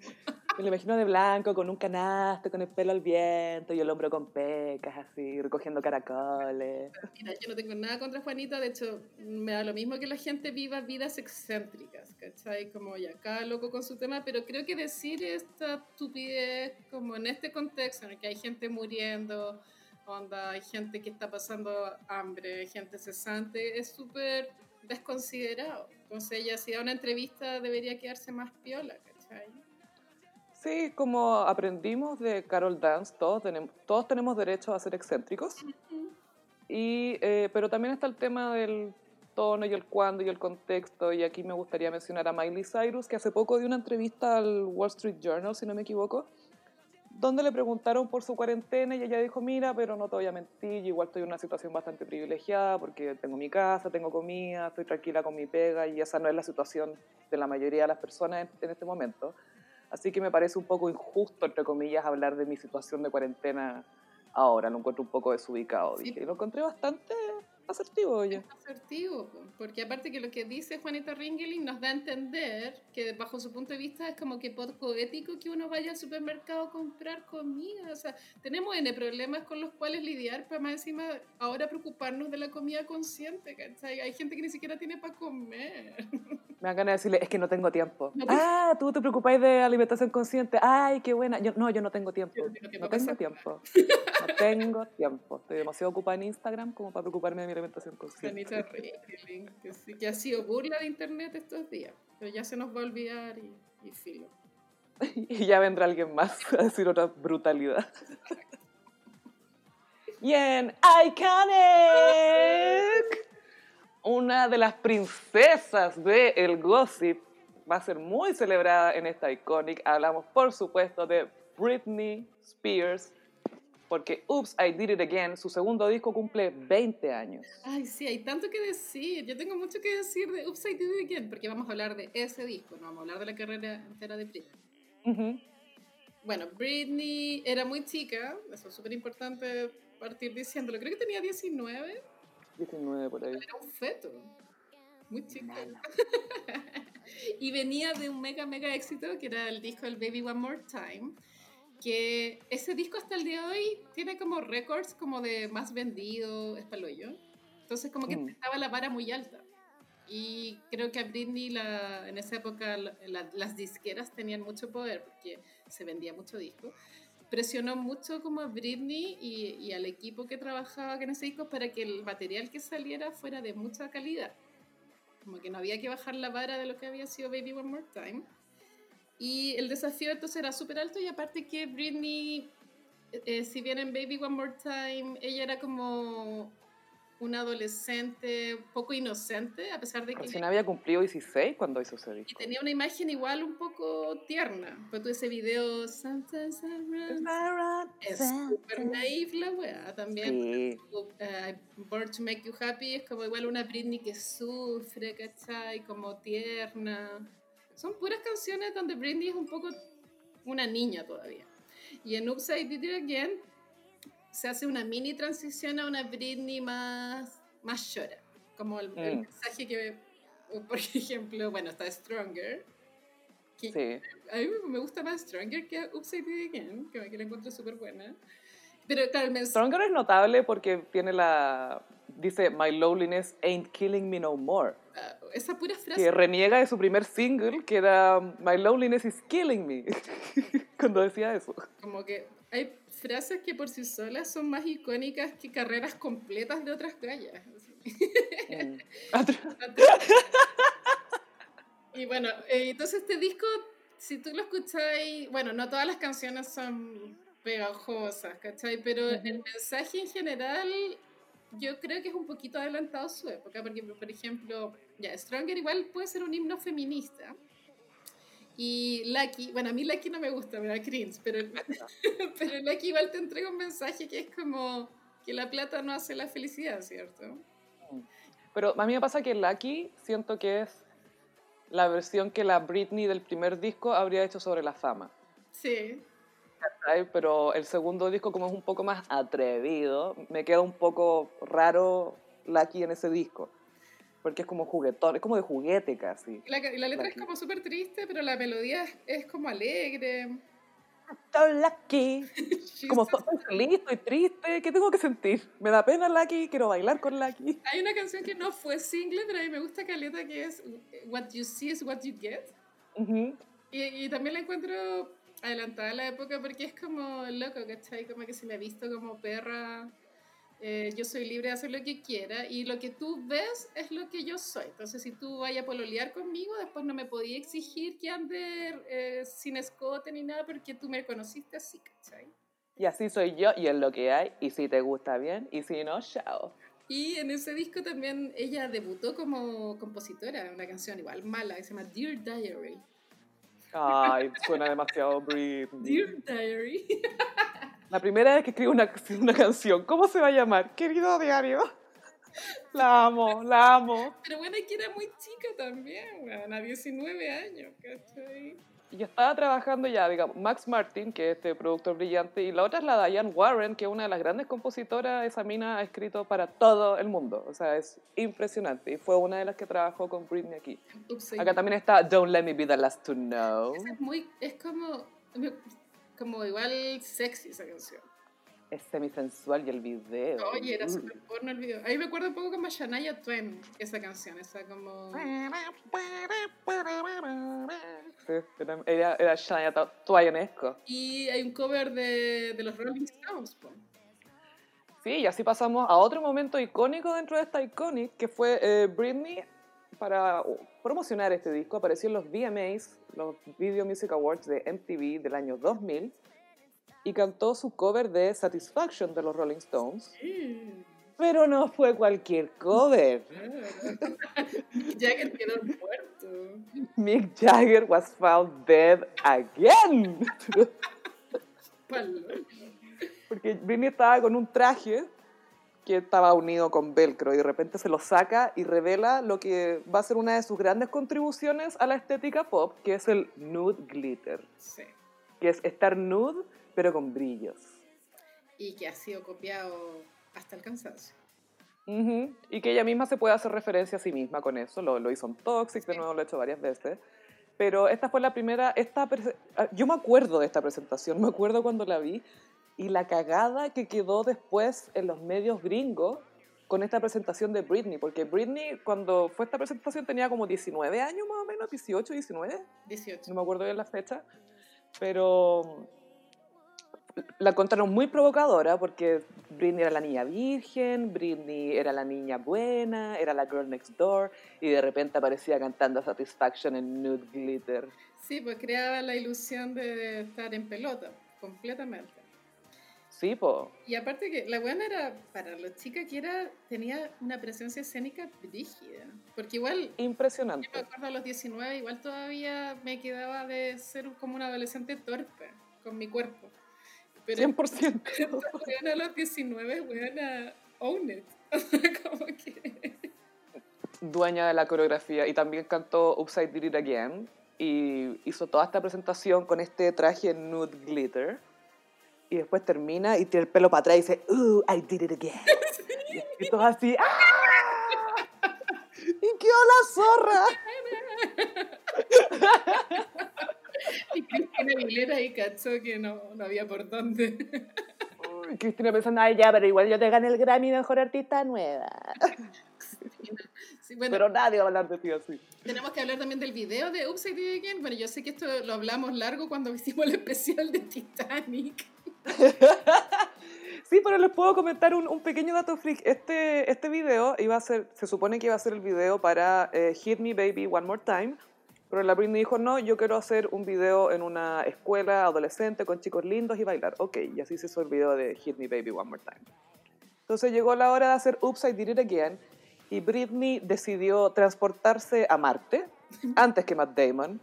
Me lo imagino de blanco, con un canasto, con el pelo al viento y el hombro con pecas, así, recogiendo caracoles.
Mira, yo no tengo nada contra Juanita, de hecho, me da lo mismo que la gente viva vidas excéntricas, ¿cachai? Como ya, cada loco con su tema, pero creo que decir esta estupidez, como en este contexto en el que hay gente muriendo, onda, hay gente que está pasando hambre, gente cesante, es súper desconsiderado. Entonces ella si da una entrevista debería quedarse más piola, ¿cachai?
Sí, como aprendimos de Carol Dance, todos tenemos, todos tenemos derecho a ser excéntricos, y, eh, pero también está el tema del tono y el cuándo y el contexto, y aquí me gustaría mencionar a Miley Cyrus, que hace poco dio una entrevista al Wall Street Journal, si no me equivoco, donde le preguntaron por su cuarentena y ella dijo, mira, pero no te voy a mentir, yo igual estoy en una situación bastante privilegiada porque tengo mi casa, tengo comida, estoy tranquila con mi pega y esa no es la situación de la mayoría de las personas en, este momento. Así que me parece un poco injusto, entre comillas, hablar de mi situación de cuarentena ahora, lo encuentro un poco desubicado, dije. Y lo encontré bastante asertivo, oye.
Asertivo, porque aparte que lo que dice Juanita Ringeling nos da a entender que bajo su punto de vista es como que poco ético que uno vaya al supermercado a comprar comida. O sea, tenemos N problemas con los cuales lidiar, pero más encima ahora preocuparnos de la comida consciente, ¿cachai? Hay gente que ni siquiera tiene para comer.
Me dan ganas de decirle, es que no tengo tiempo. ah, tú te preocupáis de alimentación consciente. Ay, qué buena. Yo, no, yo no tengo tiempo. no tengo tiempo. No tengo tiempo. Estoy demasiado ocupada en Instagram como para preocuparme de mi alimentación consciente.
que, que ha sido burla de internet estos días. Pero ya se nos va a olvidar y, y filo.
y ya vendrá alguien más a decir otra brutalidad. y en Iconic una de las princesas del el gossip va a ser muy celebrada en esta Iconic. Hablamos, por supuesto, de Britney Spears, porque Oops, I Did It Again, su segundo disco cumple 20 años.
Ay, sí, hay tanto que decir. Yo tengo mucho que decir de Oops, I Did It Again, porque vamos a hablar de ese disco, no vamos a hablar de la carrera entera de Britney. Bueno, Britney era muy chica, eso es súper importante partir diciéndolo. Creo que tenía 19
19 por ahí.
Era un feto. Muy chico. y venía de un mega, mega éxito que era el disco El Baby One More Time. Que ese disco hasta el día de hoy tiene como récords como de más vendido, es yo Entonces como que mm. estaba la vara muy alta. Y creo que a Britney la, en esa época las disqueras tenían mucho poder porque se vendía mucho disco presionó mucho como a Britney y, al equipo que trabajaba en ese disco para que el material que saliera fuera de mucha calidad. Como que no había que bajar la vara de lo que había sido Baby One More Time. Y el desafío entonces era súper alto y aparte que Britney, eh, si bien en Baby One More Time, ella era como una adolescente poco inocente, a pesar de que...
Recién había cumplido 16 cuando hizo ese disco.
Y tenía una imagen igual un poco tierna. Fue todo ese video... Es súper naif la wea. También sí. uh, Born to Make You Happy es como igual una Britney que sufre, ¿cachai? Como tierna. Son puras canciones donde Britney es un poco una niña todavía. Y en Upside Did It Again se hace una mini transición a una Britney más, más llora. Como el, mm. mensaje que, por ejemplo, bueno, está Stronger. sí. A mí me gusta más Stronger que Upside Down Again, que, que la encuentro súper buena. Pero claro, el
Stronger es notable porque tiene la. Dice, My loneliness ain't killing me no more.
Ah, esa pura frase.
Que reniega de su primer single, que era My loneliness is killing me. Cuando decía eso.
Como que hay frases que por sí solas son más icónicas que carreras completas de otras gallas. Mm. y bueno, eh, entonces este disco, si tú lo escucháis, bueno, no todas las canciones son pegajosas, ¿cachai? Pero el mensaje en general yo creo que es un poquito adelantado a su época, porque por ejemplo, ya, Stronger igual puede ser un himno feminista, y Lucky, bueno, a mí Lucky no me gusta, me da cringe, pero, pero Lucky igual te entrega un mensaje que es como que la plata no hace la felicidad, ¿cierto?
Pero a mí me pasa que Lucky siento que es la versión que la Britney del primer disco habría hecho sobre la fama.
Sí.
Pero el segundo disco, como es un poco más atrevido, me queda un poco raro Lucky en ese disco. Porque es como juguetón, es como de juguete casi.
La, la letra es
Lucky.
como súper triste, pero la melodía es, es como alegre.
Estoy lucky. Como
so-
estoy feliz, estoy triste, ¿qué tengo que sentir? Me da pena Lucky, quiero bailar con Lucky.
Hay una canción que no fue single, pero a mí me gusta caleta que es What You See is What You Get.
Ujú.
Y, y también la encuentro adelantada a la época porque es como loco, ¿cachai? Como que si me he visto como perra, eh, yo soy libre de hacer lo que quiera y lo que tú ves es lo que yo soy. Entonces, si tú vayas a pololear conmigo, después no me podías exigir que ande eh, sin escote ni nada porque tú me conociste así, ¿cachai?
Y así soy yo y es lo que hay. Y si te gusta bien, y si no, chao.
Y en ese disco también ella debutó como compositora, una canción igual mala que se llama Dear Diary.
Ay, suena demasiado Britney.
Dear Diary.
La primera vez que escribo una, una canción, ¿cómo se va a llamar? Querido diario. La amo, la amo.
Pero bueno, es que era muy chica también, weón, a 19 años, ¿cachai?
Y yo estaba trabajando ya, digamos, Max Martin, que es este productor brillante, y la otra es la Diane Warren, que es una de las grandes compositoras. Esa mina ha escrito para todo el mundo. O sea, es impresionante. Y fue una de las que trabajó con Britney aquí. Acá también está Don't Let Me Be the Last to Know.
Es muy, es como, como igual sexy esa canción.
Es semisensual y el video.
Oye, era
Mm.
súper porno el video. Ahí me acuerdo un poco como Shania Twain, esa canción, esa como...
Sí, era, era, Shania Twa- Twain-esco.
Y hay un cover de, de los Rolling Stones.
Sí, y así pasamos a otro momento icónico dentro de esta Iconic, que fue eh, Britney, para uh, promocionar este disco, apareció en los VMAs, los Video Music Awards de MTV del año 2000, y cantó su cover de Satisfaction de los Rolling Stones. Pero no fue cualquier cover.
Jagger quedó muerto.
Mick Jagger was found dead again. Porque Britney estaba con un traje que estaba unido con velcro y de repente se lo saca y revela lo que va a ser una de sus grandes contribuciones a la estética pop, que es el nude glitter,
Sí.
que es estar nude pero con brillos.
Y que ha sido copiado hasta el cansancio.
Y que ella misma se puede hacer referencia a sí misma con eso, lo, lo hizo en Toxic, de
Sí.
nuevo lo he hecho varias veces. Pero esta fue la primera, esta ah, yo me acuerdo de esta presentación, me acuerdo cuando la vi, y la cagada que quedó después en los medios gringos con esta presentación de Britney, porque Britney cuando fue esta presentación tenía como 19 años más o menos, 18, 19,
18.
no me acuerdo bien la fecha, pero la encontraron muy provocadora porque Britney era la niña virgen, Britney era la niña buena, era la girl next door y de repente aparecía cantando Satisfaction en Nude Glitter.
Sí, pues creaba la ilusión de estar en pelota, completamente.
Sí, po.
Y aparte que la buena era, para los chicas que era, tenía una presencia escénica brígida. Porque igual,
Impresionante.
yo me acuerdo a los 19, igual todavía me quedaba de ser como una adolescente torpe con mi cuerpo. Pero
100%.
weona, a los 19, weona, own it. como que...
Dueña de la coreografía y también cantó Upside Did It Again y hizo toda esta presentación con este traje Nude Glitter y después termina y tiene el pelo para atrás y dice, Ooh, I did it again. Y todos así, ¡ah! ¡Y qué hola zorra!
Y Cristina Aguilera ahí cachó que no, no había por dónde.
Uy, Cristina pensando, ay ya, pero igual yo te gané el Grammy Mejor Artista Nueva.
Sí, bueno,
Pero nadie va a hablar de ti así.
tenemos que hablar también del video de Upside Down Again. Bueno, yo sé que esto lo hablamos largo cuando hicimos el especial de Titanic.
Sí, pero les puedo comentar un, un pequeño dato freak. Este, este video iba a ser, se supone que iba a ser el video para eh, Hit Me Baby One More Time, pero la Britney dijo, no, yo quiero hacer un video en una escuela adolescente con chicos lindos y bailar. Ok, y así se hizo el video de Hit Me Baby One More Time. Entonces llegó la hora de hacer Oops, I Did It Again y Britney decidió transportarse a Marte antes que Matt Damon.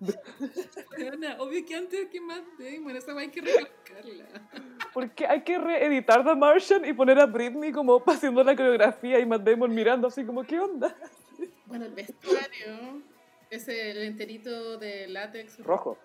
Bueno, obvio que antes que Matt Damon, esa hay que recalcarla.
Porque hay que reeditar The Martian y poner a Britney como haciendo la coreografía y Matt Damon mirando así como, ¿qué onda?
Bueno, el vestuario, ese el enterito de látex
Rojo.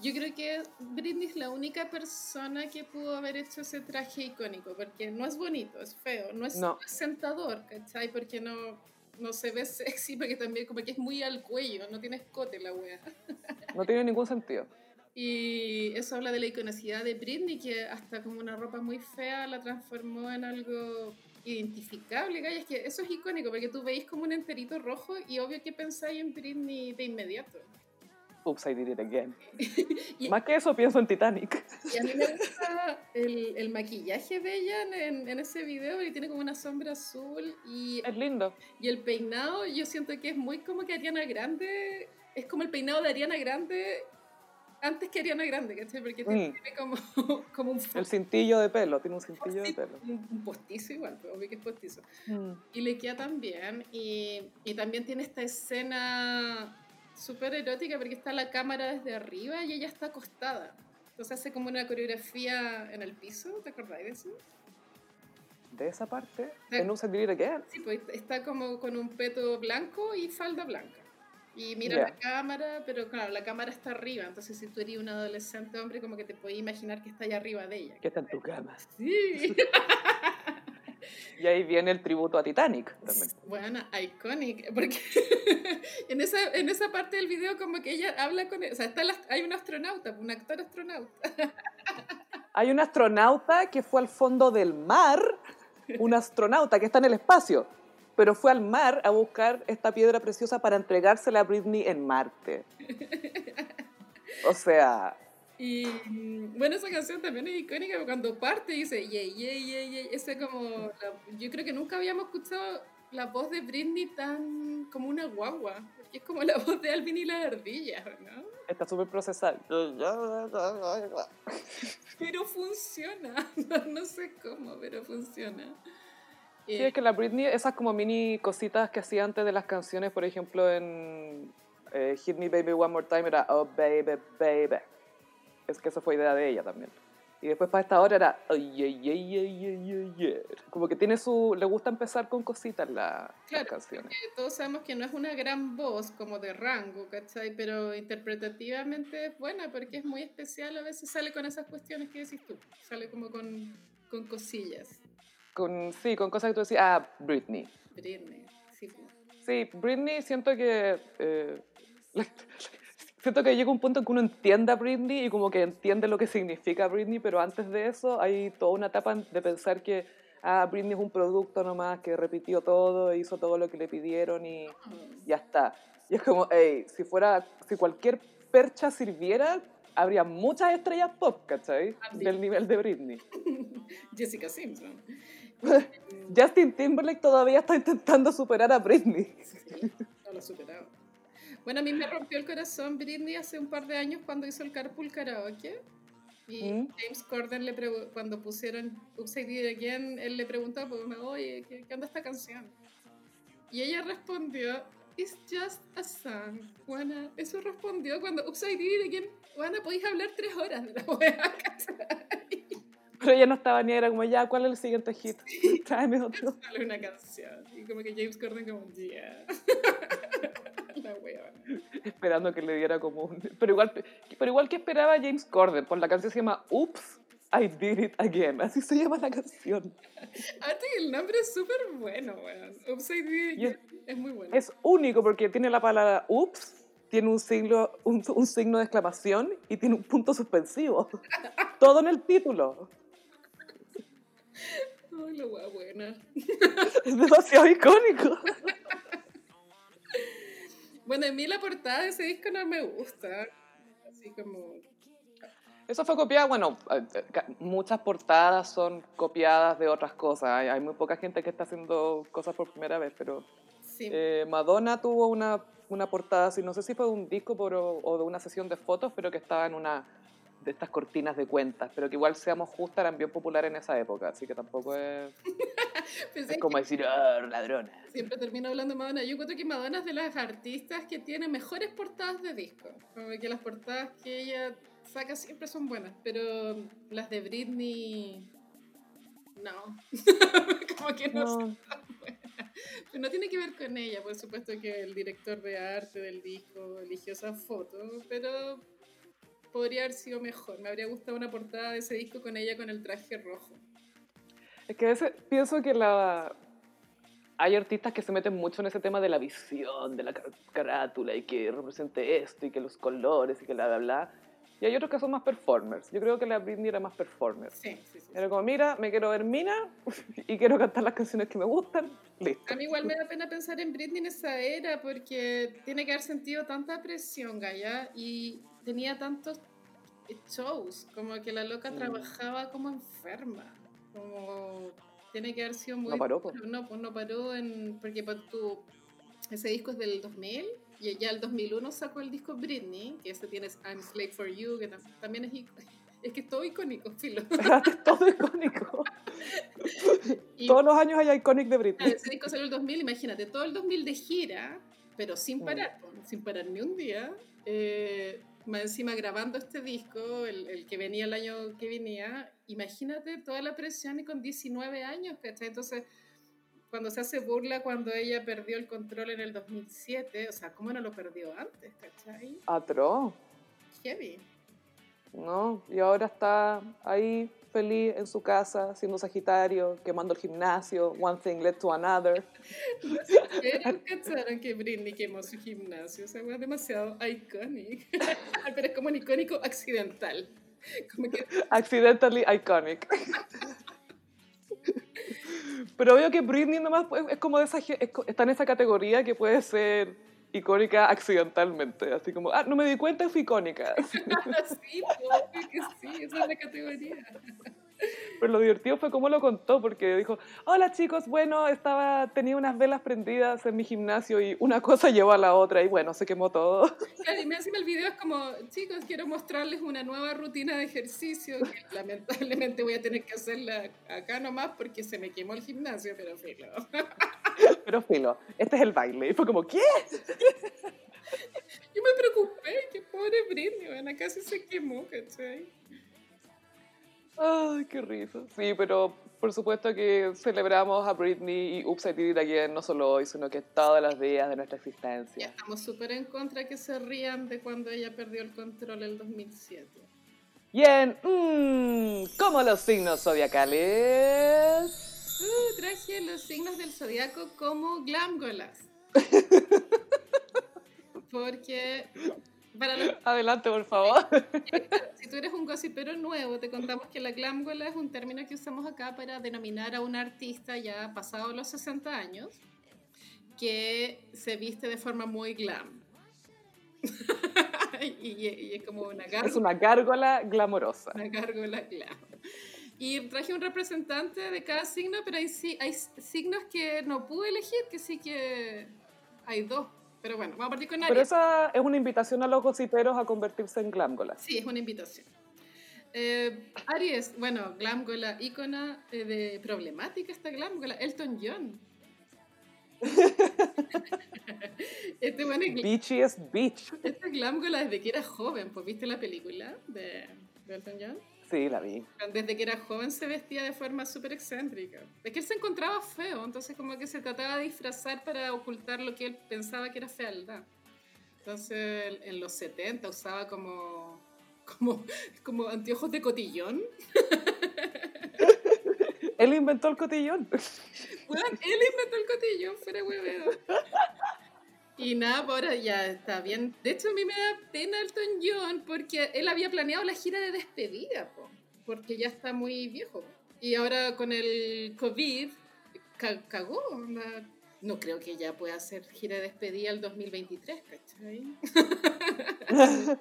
Yo creo que Britney es la única persona que pudo haber hecho ese traje icónico, porque no es bonito, es feo, no es
No.
sentador, ¿cachai? Porque no, no se ve sexy, porque también como que es muy al cuello, no tiene escote la wea.
No tiene ningún sentido.
Y eso habla de la iconocidad de Britney, que hasta como una ropa muy fea la transformó en algo identificable, Gaya. Es que eso es icónico, porque tú veis como un enterito rojo y obvio que pensáis en Britney de inmediato.
Oops, I did it again.
Y-
Más que eso pienso en Titanic.
Y a mí me gusta el, el maquillaje de ella en, en- ese video, porque tiene como una sombra azul y,
Es lindo.
y el peinado, yo siento que es muy como que Ariana Grande, es como el peinado de Ariana Grande antes que Ariana Grande, ¿cachai? Porque tiene,
Mm.
tiene como, como un,
El cintillo de pelo, tiene un cintillo de pelo.
un- postizo igual, pues, obvio que es postizo.
Mm.
Y le queda tan bien. Y, y también tiene esta escena súper erótica porque está la cámara desde arriba y ella está acostada. Entonces hace como una coreografía en el piso, ¿te acordáis de eso?
De esa parte, en did it again.
Sí, pues está como con un peto blanco y falda blanca. Y mira la cámara, pero claro, la cámara está arriba. Entonces si tú eres un adolescente hombre, como que te puedes imaginar que está allá arriba de ella.
Que está en tu cama.
Sí.
Y ahí viene el tributo a Titanic también.
Bueno, iconic, porque en esa, en esa parte del video como que ella habla con o sea, está la- hay un astronauta, un actor astronauta.
Hay un astronauta que fue al fondo del mar, un astronauta que está en el espacio, pero fue al mar a buscar esta piedra preciosa para entregársela a Britney en Marte. O sea,
Y mm, bueno, esa canción también es icónica cuando parte dice, yeah, yeah, yeah, yeah, ese como, la- yo creo que nunca habíamos escuchado la voz de Britney tan como una guagua, porque es como la voz de Alvin y la ardilla, ¿no?
está súper procesada.
Pero funciona, no, no sé cómo, pero funciona.
Sí,
Eh,
es que la Britney, esas como mini cositas que hacía antes de las canciones, por ejemplo, en eh, Hit Me Baby One More Time era Oh Baby, Baby. Es que eso fue idea de ella también. Y después para esta hora era Oh yeah, yeah, yeah. Como que tiene su... Le gusta empezar con cositas la,
Claro,
las canciones.
todos sabemos que no es una gran voz como de rango, ¿cachai? Pero interpretativamente es buena porque es muy especial, a veces sale con esas cuestiones que decís tú, sale como con, con cosillas.
Con, sí, con cosas que tú decías, ah, Britney.
Britney, sí.
Sí, Britney siento que... eh, siento que llega un punto en que uno entiende a Britney y como que entiende lo que significa Britney, pero antes de eso hay toda una etapa de pensar que ah, Britney es un producto nomás que repitió todo, hizo todo lo que le pidieron y ya está. Y es como, hey, si fuera, si cualquier percha sirviera, habría muchas estrellas pop, ¿cachai?
Así.
Del nivel de Britney.
Jessica Simpson.
Justin Timberlake todavía está intentando superar a Britney.
Sí, no lo he superado. Bueno, a mí me rompió el corazón Britney hace un par de años cuando hizo el Carpool Karaoke. Y
Mm.
James Corden, le cuando pusieron Upside Down Again, él le preguntó, pues, oye, ¿qué, ¿qué onda esta canción? Y ella respondió, It's just a song. Juana, eso respondió cuando Upside Down Again, Juana, podéis hablar tres horas de la wea.
Pero ella no estaba ni era como, ya, ¿cuál es el siguiente hit? Tráeme otro.
Sale una canción. Y como que James Corden como, yeah. la wea.
Esperando que le diera como un... Pero igual, pero igual que esperaba James Corden, por la canción se llama Oops, I Did It Again. Así se llama la canción.
El nombre es súper bueno, weón. Upside Down
Y es-
es muy bueno.
Es único porque tiene la palabra Oops, tiene un signo, un, un signo de exclamación y tiene un punto suspensivo. Todo en el título.
Ay, la buena.
Es demasiado icónico.
Bueno, a mí la portada de ese disco no me gusta. Así como.
Eso fue copiado, bueno, eh, eh, muchas portadas son copiadas de otras cosas. Hay, hay muy poca gente que está haciendo cosas por primera vez, pero
Sí.
eh, Madonna tuvo una, una portada así, no sé si fue de un disco por- o, o de una sesión de fotos, pero que estaba en una de estas cortinas de cuentas, pero que igual seamos justas, eran bien populares en esa época, así que tampoco es, es como decir, ah, ladrona.
siempre termino hablando de Madonna. Yo encuentro que Madonna es de las artistas que tiene mejores portadas de disco. Como que las portadas que ella saca siempre son buenas, pero las de Britney. No. como que no,
No.
son tan buenas. Pero no tiene que ver con ella, por supuesto que el director de arte del disco eligió esa foto, pero podría haber sido mejor. Me habría gustado una portada de ese disco con ella con el traje rojo.
Es que a veces pienso que la... hay artistas que se meten mucho en ese tema de la visión, de la car- carátula y que represente esto y que los colores y que la bla bla. Y hay otros que son más performers. Yo creo que la Britney era más performer.
Sí, sí, sí.
Era como, mira, me quiero ver mina y quiero cantar las canciones que me gustan. Listo.
A mí igual me da pena pensar en Britney en esa era porque tiene que haber sentido tanta presión, Gaya, y tenía tantos shows, como que la loca
Mm.
trabajaba como enferma, como tiene que haber sido muy...
No paró,
duro. No, pues no paró en... porque pa- tú, ese disco es del 2000 y ya el 2001 sacó el disco Britney, que ese tienes I'm Slave for You, que tam- también es... Es que es todo icónico, filo.
es todo icónico.
Y-
Todos los años hay iconic de Britney.
Claro, ese disco salió el 2000, imagínate, todo el 2000 de gira, pero sin
Mm.
parar, po, sin parar ni un día. eh, más encima grabando este disco, el, el que venía el año que venía, imagínate toda la presión y con 19 años, ¿cachai? Entonces, cuando se hace burla cuando ella perdió el control en el 2007, o sea, ¿cómo no lo perdió antes, cachai?
Atroz.
Heavy.
¿no? Y ahora está ahí feliz en su casa, siendo Sagitario, quemando el gimnasio, one thing led to another.
Pero cacharon que Britney quemó su gimnasio, o sea, es demasiado icónico. Pero es como un icónico accidental. Como que
Accidentally iconic. Pero veo que Britney nomás pues, es como de esa, está en esa categoría que puede ser icónica accidentalmente, así como, ah, no me di cuenta, fue icónica.
sí, obvio que sí, esa es la categoría.
Pero lo divertido fue cómo lo contó, porque dijo, hola chicos, bueno, estaba, tenía unas velas prendidas en mi gimnasio y una cosa llevó a la otra y bueno, se quemó todo.
Claro, y me encima el video es como, chicos, quiero mostrarles una nueva rutina de ejercicio que lamentablemente voy a tener que hacerla acá nomás porque se me quemó el gimnasio, pero filo.
Pero filo, este es el baile. Y fue como, ¿qué?
Yo me preocupé, que pobre Britney, bueno, casi se quemó, ¿cachai?
Ay, qué risa. Sí, pero por supuesto que celebramos a Britney y I Did It Again, no solo hoy, sino que todos los días de nuestra
Ya
existencia.
estamos súper en contra que se rían de cuando ella perdió el control en el 2007.
Bien, mmm, como los signos zodiacales.
Uh, traje los signos del zodiaco como glamgolas. Porque para los
Adelante, por favor.
Si tú eres un gossipero nuevo, te contamos que la glamgola es un término que usamos acá para denominar a un artista ya pasado los 60 años que se viste de forma muy glam. y, y es como una
Es
gárgola,
una gárgola glamorosa.
una gárgola glam. Y traje un representante de cada signo, pero hay, hay signos que no pude elegir, que sí que hay dos. Pero bueno, vamos a partir con
Pero
Aries.
esa es una invitación a los gossiperos a convertirse en glamgolas.
Sí, es una invitación. Eh, Aries, bueno, glamgola, ícona eh, de problemática esta glamgola, Elton John. este bueno, es
Bitchy es bitch.
esta glamgola desde que era joven, pues viste la película de, de Elton John.
Sí, la vi.
Desde que era joven se vestía de forma súper excéntrica. Es que él se encontraba feo, entonces como que se trataba de disfrazar para ocultar lo que él pensaba que era fealdad. Entonces en los 70 usaba como, como, como anteojos de cotillón.
Él inventó el cotillón.
Weón, él inventó el cotillón, fuera hueveo. Y nada, pues ahora ya está bien. De hecho, a mí me da pena Elton John porque él había planeado la gira de despedida, po, porque ya está muy viejo. Y ahora con el COVID, ca- cagó. No creo que ya pueda hacer gira de despedida el 2023, ¿cachai?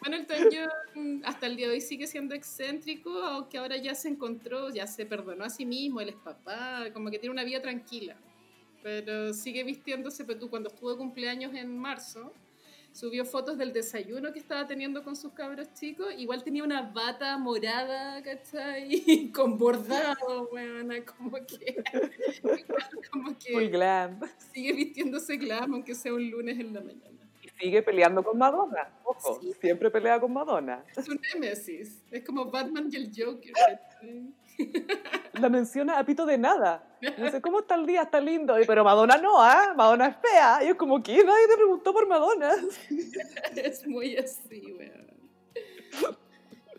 Bueno, Elton John hasta el día de hoy sigue siendo excéntrico, aunque ahora ya se encontró, ya se perdonó a sí mismo, él es papá, como que tiene una vida tranquila. Pero sigue vistiéndose, pero tú cuando estuvo cumpleaños en marzo, subió fotos del desayuno que estaba teniendo con sus cabros chicos, igual tenía una bata morada, ¿cachai? Con bordado, weona, como que... como que
Muy glam.
sigue vistiéndose glam, aunque sea un lunes en la mañana.
Y sigue peleando con Madonna. Ojo,
Sí.
siempre pelea con Madonna.
Es un némesis. Es como Batman y el Joker. ¿cachai?
La menciona a pito de nada. No sé cómo está el día, está lindo. Y, Pero Madonna no, ¿ah? Madonna es fea. Y es como, ¿qué? Nadie te preguntó por Madonna.
es muy así, weón.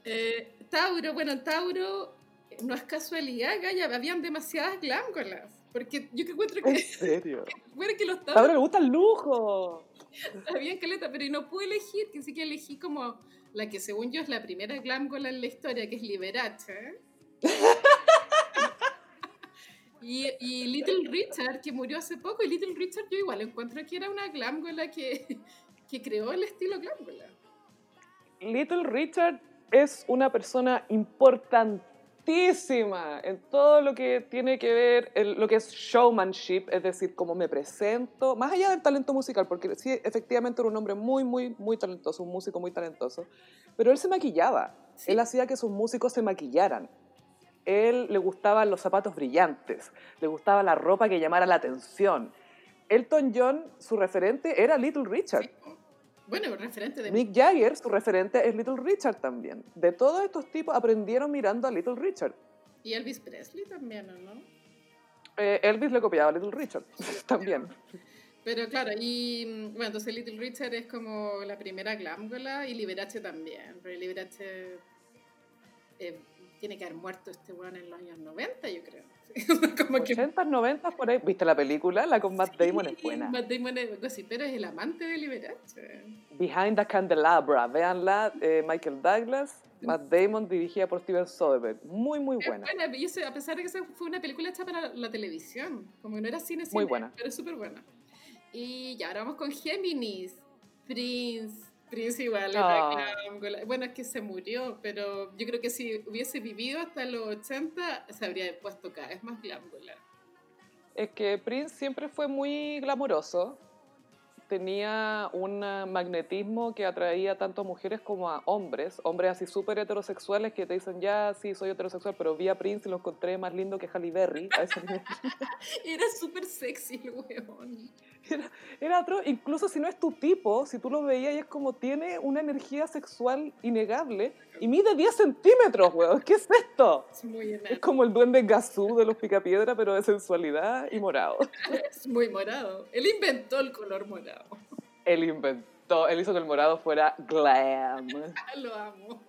Eh, Tauro, bueno, Tauro no es casualidad, Gaya, habían demasiadas glándulas. Porque yo que encuentro que.
¿En serio?
Bueno, que los
Tauro
Tauros
le gusta el lujo.
habían caleta, pero no pude elegir, que sí que elegí como la que según yo es la primera glándola en la historia, que es Liberace. Y, y Little Richard, que murió hace poco, y Little Richard yo igual encuentro que era una glándola que, que creó el estilo glándola.
Little Richard es una persona importantísima en todo lo que tiene que ver, el- lo que es showmanship, es decir, cómo me presento, más allá del talento musical, porque sí, efectivamente era un hombre muy, muy, muy talentoso, un músico muy talentoso, pero él se maquillaba,
Sí.
él hacía que sus músicos se maquillaran. Él le gustaban los zapatos brillantes, le gustaba la ropa que llamara la atención. Elton John, su referente era Little Richard.
Bueno, referente de...
Mick Jagger, su referente es Little Richard también. De todos estos tipos aprendieron mirando a Little Richard.
Y Elvis Presley también, ¿o ¿no?
Eh, Elvis le copiaba a Little Richard también.
Pero claro, y mm, bueno, entonces Little Richard es como la primera glándola y Liberace también. Pero Liberace eh, tiene que haber muerto este weón en los años 90, yo creo. como que
80, 90 por ahí. ¿Viste la película? La con Matt Damon es buena.
Matt Damon es pero es el amante de Liberace.
Behind the Candelabra. Véanla, eh, Michael Douglas, Matt Damon, dirigida por Steven Soderbergh. Muy, muy
Es
buena.
buena, y eso, a pesar de que fue una película hecha para la televisión, como que no era cine, cine
Muy buena.
pero súper buena. Y ya, ahora vamos con Géminis, Prince. Prince igual era
Ah.
glándola. Bueno, es que se murió, pero yo creo que si hubiese vivido hasta los 80, se habría puesto cada vez más glándola.
Es que Prince siempre fue muy glamoroso. Tenía un magnetismo que atraía tanto a mujeres como a hombres. Hombres así súper heterosexuales que te dicen, ya, sí, soy heterosexual, pero vi a Prince y lo encontré más lindo que Halle Berry. A ese nivel.
Era súper sexy el weón.
Era otro, incluso si no es tu tipo, si tú lo veías y es como tiene una energía sexual innegable y mide 10 centímetros, weón. ¿Qué es esto?
Es muy
Es como el duende Gazú de los Picapiedra, pero de sensualidad y morado.
es muy morado. Él inventó el color morado.
Él inventó, él hizo que el morado fuera glam.
Lo amo.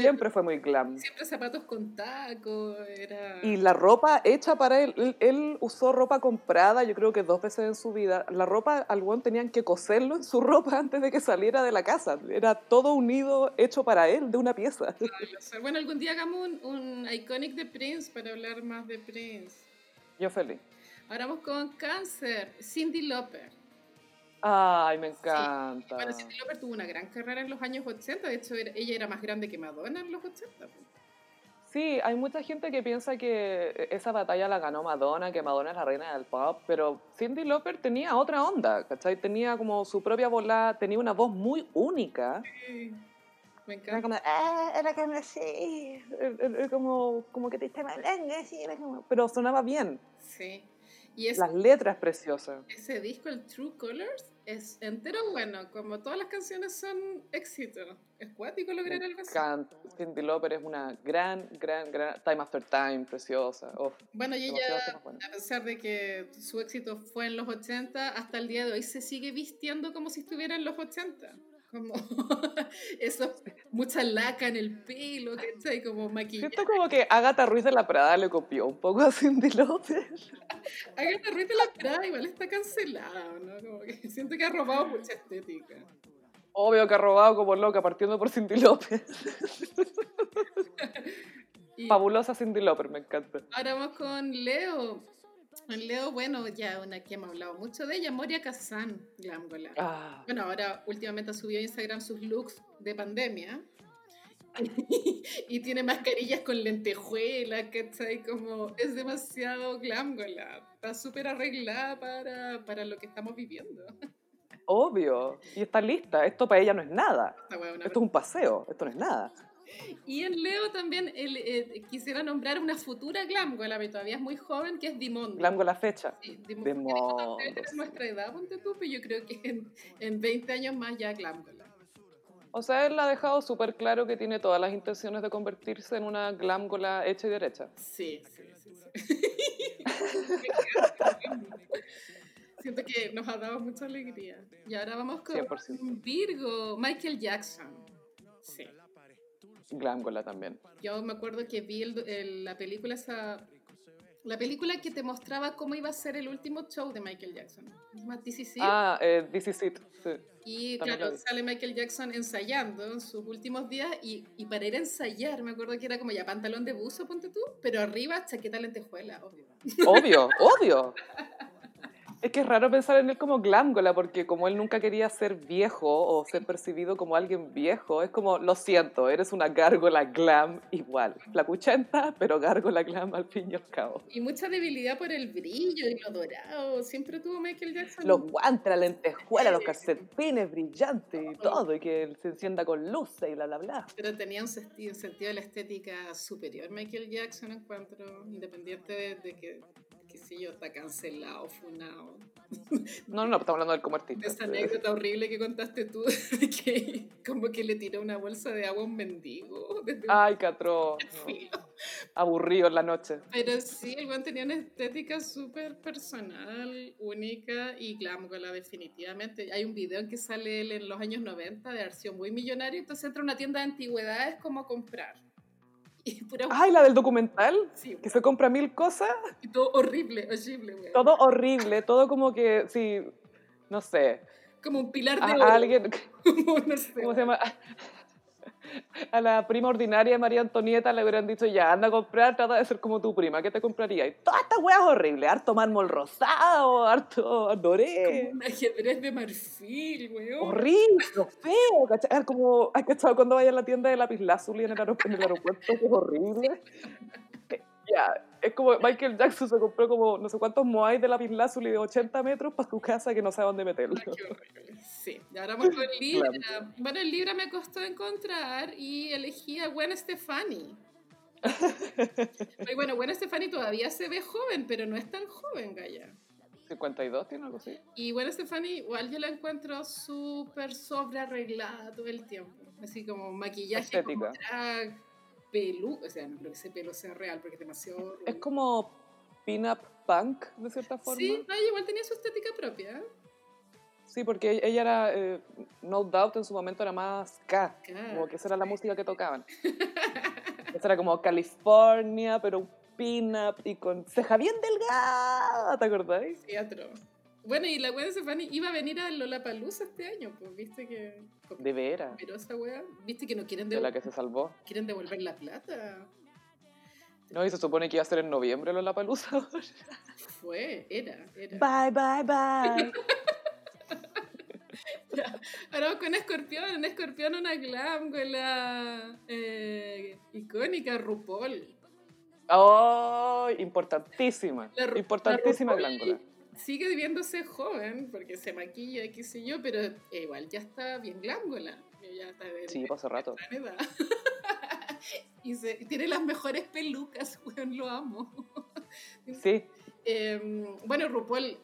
Siempre fue muy glam.
siempre zapatos con taco, era...
Y la ropa hecha para él, él, él usó ropa comprada, yo creo que dos veces en su vida. La ropa, al weón tenían que coserlo en su ropa antes de que saliera de la casa. Era todo unido, hecho para él, de una pieza.
Bueno, algún día hagamos un, un iconic de Prince para hablar más de Prince.
Yo feliz.
Ahora vamos con cáncer, Cindy Lauper.
Ay, me encanta.
Bueno, Cindy Lauper tuvo una gran carrera en los años 80, de hecho era- ella era más grande que Madonna en los 80. pues.
Sí, hay mucha gente que piensa que esa batalla la ganó Madonna, que Madonna es la reina del pop, pero Cindy Lauper tenía otra onda, ¿cachai? Tenía como su propia bola, tenía una voz muy única.
Sí, Me
Era
encanta.
como, ah, era como así, era- era como, como que te estaba hablando así, era como- pero sonaba bien.
Sí. Y es,
Las letras preciosas.
ese disco, el True Colors, es entero bueno, como todas las canciones son éxito. Es cuático lograr algo así.
encanta. Cindy Lauper es una gran, gran, gran, Time After Time, preciosa. Uf,
Bueno, y ella, a pesar de que su éxito fue en los 80, hasta el día de hoy se sigue vistiendo como si estuviera en los 80. Como eso, mucha laca en el pelo, ¿cachai? Como maquillaje.
Siento como que Agatha Ruiz de la Prada le copió un poco a Cindy Lauper.
Agatha Ruiz de la Prada igual está cancelada, ¿no? Como que siento que ha robado mucha estética.
Obvio que ha robado como loca, partiendo por Cindy.
Y
Fabulosa Cindy Lauper, me encanta.
ahora vamos con Leo. En Leo, bueno, ya una que hemos hablado mucho de ella, Moria Kazan, Glamgola.
Ah,
Bueno, ahora últimamente ha subido a Instagram sus looks de pandemia. y tiene mascarillas con lentejuelas, ¿cachai? Como es demasiado glamgola. Está súper arreglada para, para lo que estamos viviendo.
obvio. Y está lista. Esto para ella no es nada. Esto es un paseo. Esto no es nada.
Y en Leo también el, eh, quisiera nombrar una futura glamgola, pero todavía es muy joven, que es Dimondo.
Glam con la fecha.
Sí, Dimo-
Dimondo,
Dimondo
sí.
nuestra edad, ponte tú, pero yo creo que en, en 20 años más ya glamgola.
O sea, él ha dejado súper claro que tiene todas las intenciones de convertirse en una glamgola hecha y derecha.
Sí, sí, sí. sí. Siento que nos ha dado mucha alegría. Y ahora vamos con
100%.
Virgo, Michael Jackson. Sí.
Glamgola también.
Yo me acuerdo que vi el- el- la película esa... La película que te mostraba cómo iba a ser el último show de Michael Jackson. Llama This Is It.
Ah, eh, This Is It. Sí.
Y
También
claro, sale Michael Jackson ensayando en sus últimos días y, y para ir a ensayar, me acuerdo que era como ya pantalón de buzo, ponte tú, pero arriba chaqueta lentejuela, obvio.
Obvio, obvio. Es que es raro pensar en él como glamgola, porque como él nunca quería ser viejo o ser percibido como alguien viejo, es como, lo siento, eres una gárgola glam igual. Flacuchenta, pero gárgola glam al fin y al cabo.
Y mucha debilidad por el brillo y lo dorado, siempre tuvo Michael Jackson.
Los guantes, la lentejuela, los calcetines brillantes y todo, y que se encienda con luces y bla, bla, bla.
Pero tenía un sentido, un sentido de la estética superior Michael Jackson, encuentro, independiente de, de que, qué sé yo, está cancelado, funado.
No, no, estamos hablando de él como
De
artista.
esa anécdota horrible que contaste tú, de que como que le tiró una bolsa de agua a un mendigo. Desde
Ay, catro.
filo.
Aburrido en la noche.
Pero sí, el buen tenía una estética súper personal, única y glamgola definitivamente. Hay un video en que sale él en los años 90 de sido muy millonario, entonces entra a una tienda de antigüedades como a comprar. Y pura...
Ay, la del documental,
sí,
que se compra mil cosas.
y todo horrible, horrible, güey.
todo horrible, todo como que, sí, no sé,
Como un pilar de
a,
oro.
a alguien,
como, no sé,
¿cómo se llama? A la prima ordinaria de María Antonieta le hubieran dicho, ya, anda a comprar, trata de ser como tu prima, ¿qué te compraría? Y todas estas weas horribles, harto mármol rosado, harto doré,
como un ajedrez de marfil, güey.
horrible, feo, ¿cachai? Es como, ¿has cachado cuando vayas a la tienda de lapislázuli en el, en el aeropuerto? Que es horrible. Ya, es como Michael Jackson se compró como no sé cuántos moais de lapislázuli de 80 metros para su casa que no sabe dónde meterlo.
Horrible. Sí, y ahora vamos con Libra. Bueno, el Libra me costó encontrar y elegí a Gwen Stefani. Pero bueno, Gwen Stefani todavía se ve joven, pero no es tan joven, Gaya.
52 tiene algo así.
Y Gwen Stefani, igual yo la encuentro súper sobre arreglada todo el tiempo. Así como maquillaje, como
Estética.
drag, pelu. O sea, no creo que ese pelo sea real porque es demasiado.
Es como pin-up punk, de cierta forma.
Sí, no, igual tenía su estética propia.
Sí, porque ella era, eh, no doubt, en su momento era más
Claro.
como que esa era la música que tocaban. Esa era como California, pero un pin-up y con ceja bien delgada, ¿te acordáis?
Teatro. Bueno, y la Gwen Stefani iba a venir a Lollapalooza este año, pues, viste que...
De veras,
Pero esa wea, viste que no quieren,
de la que se salvó.
quieren devolver la plata.
No, y se supone que iba a ser en noviembre la palusa.
Fue, era, era.
Bye, bye, bye.
Ahora vamos con Escorpión, en Escorpión una glam con la eh, icónica RuPaul.
Oh, importantísima.
La
Importantísima
la RuPaul
glándula.
Sigue viéndose joven, porque se maquilla, qué sé yo, pero igual ya está bien glángola. Ya está de,
Sí,
de
pasó rato.
edad. y, se- y tiene las mejores pelucas, weón, lo amo.
Sí,
Eh, bueno, RuPaul,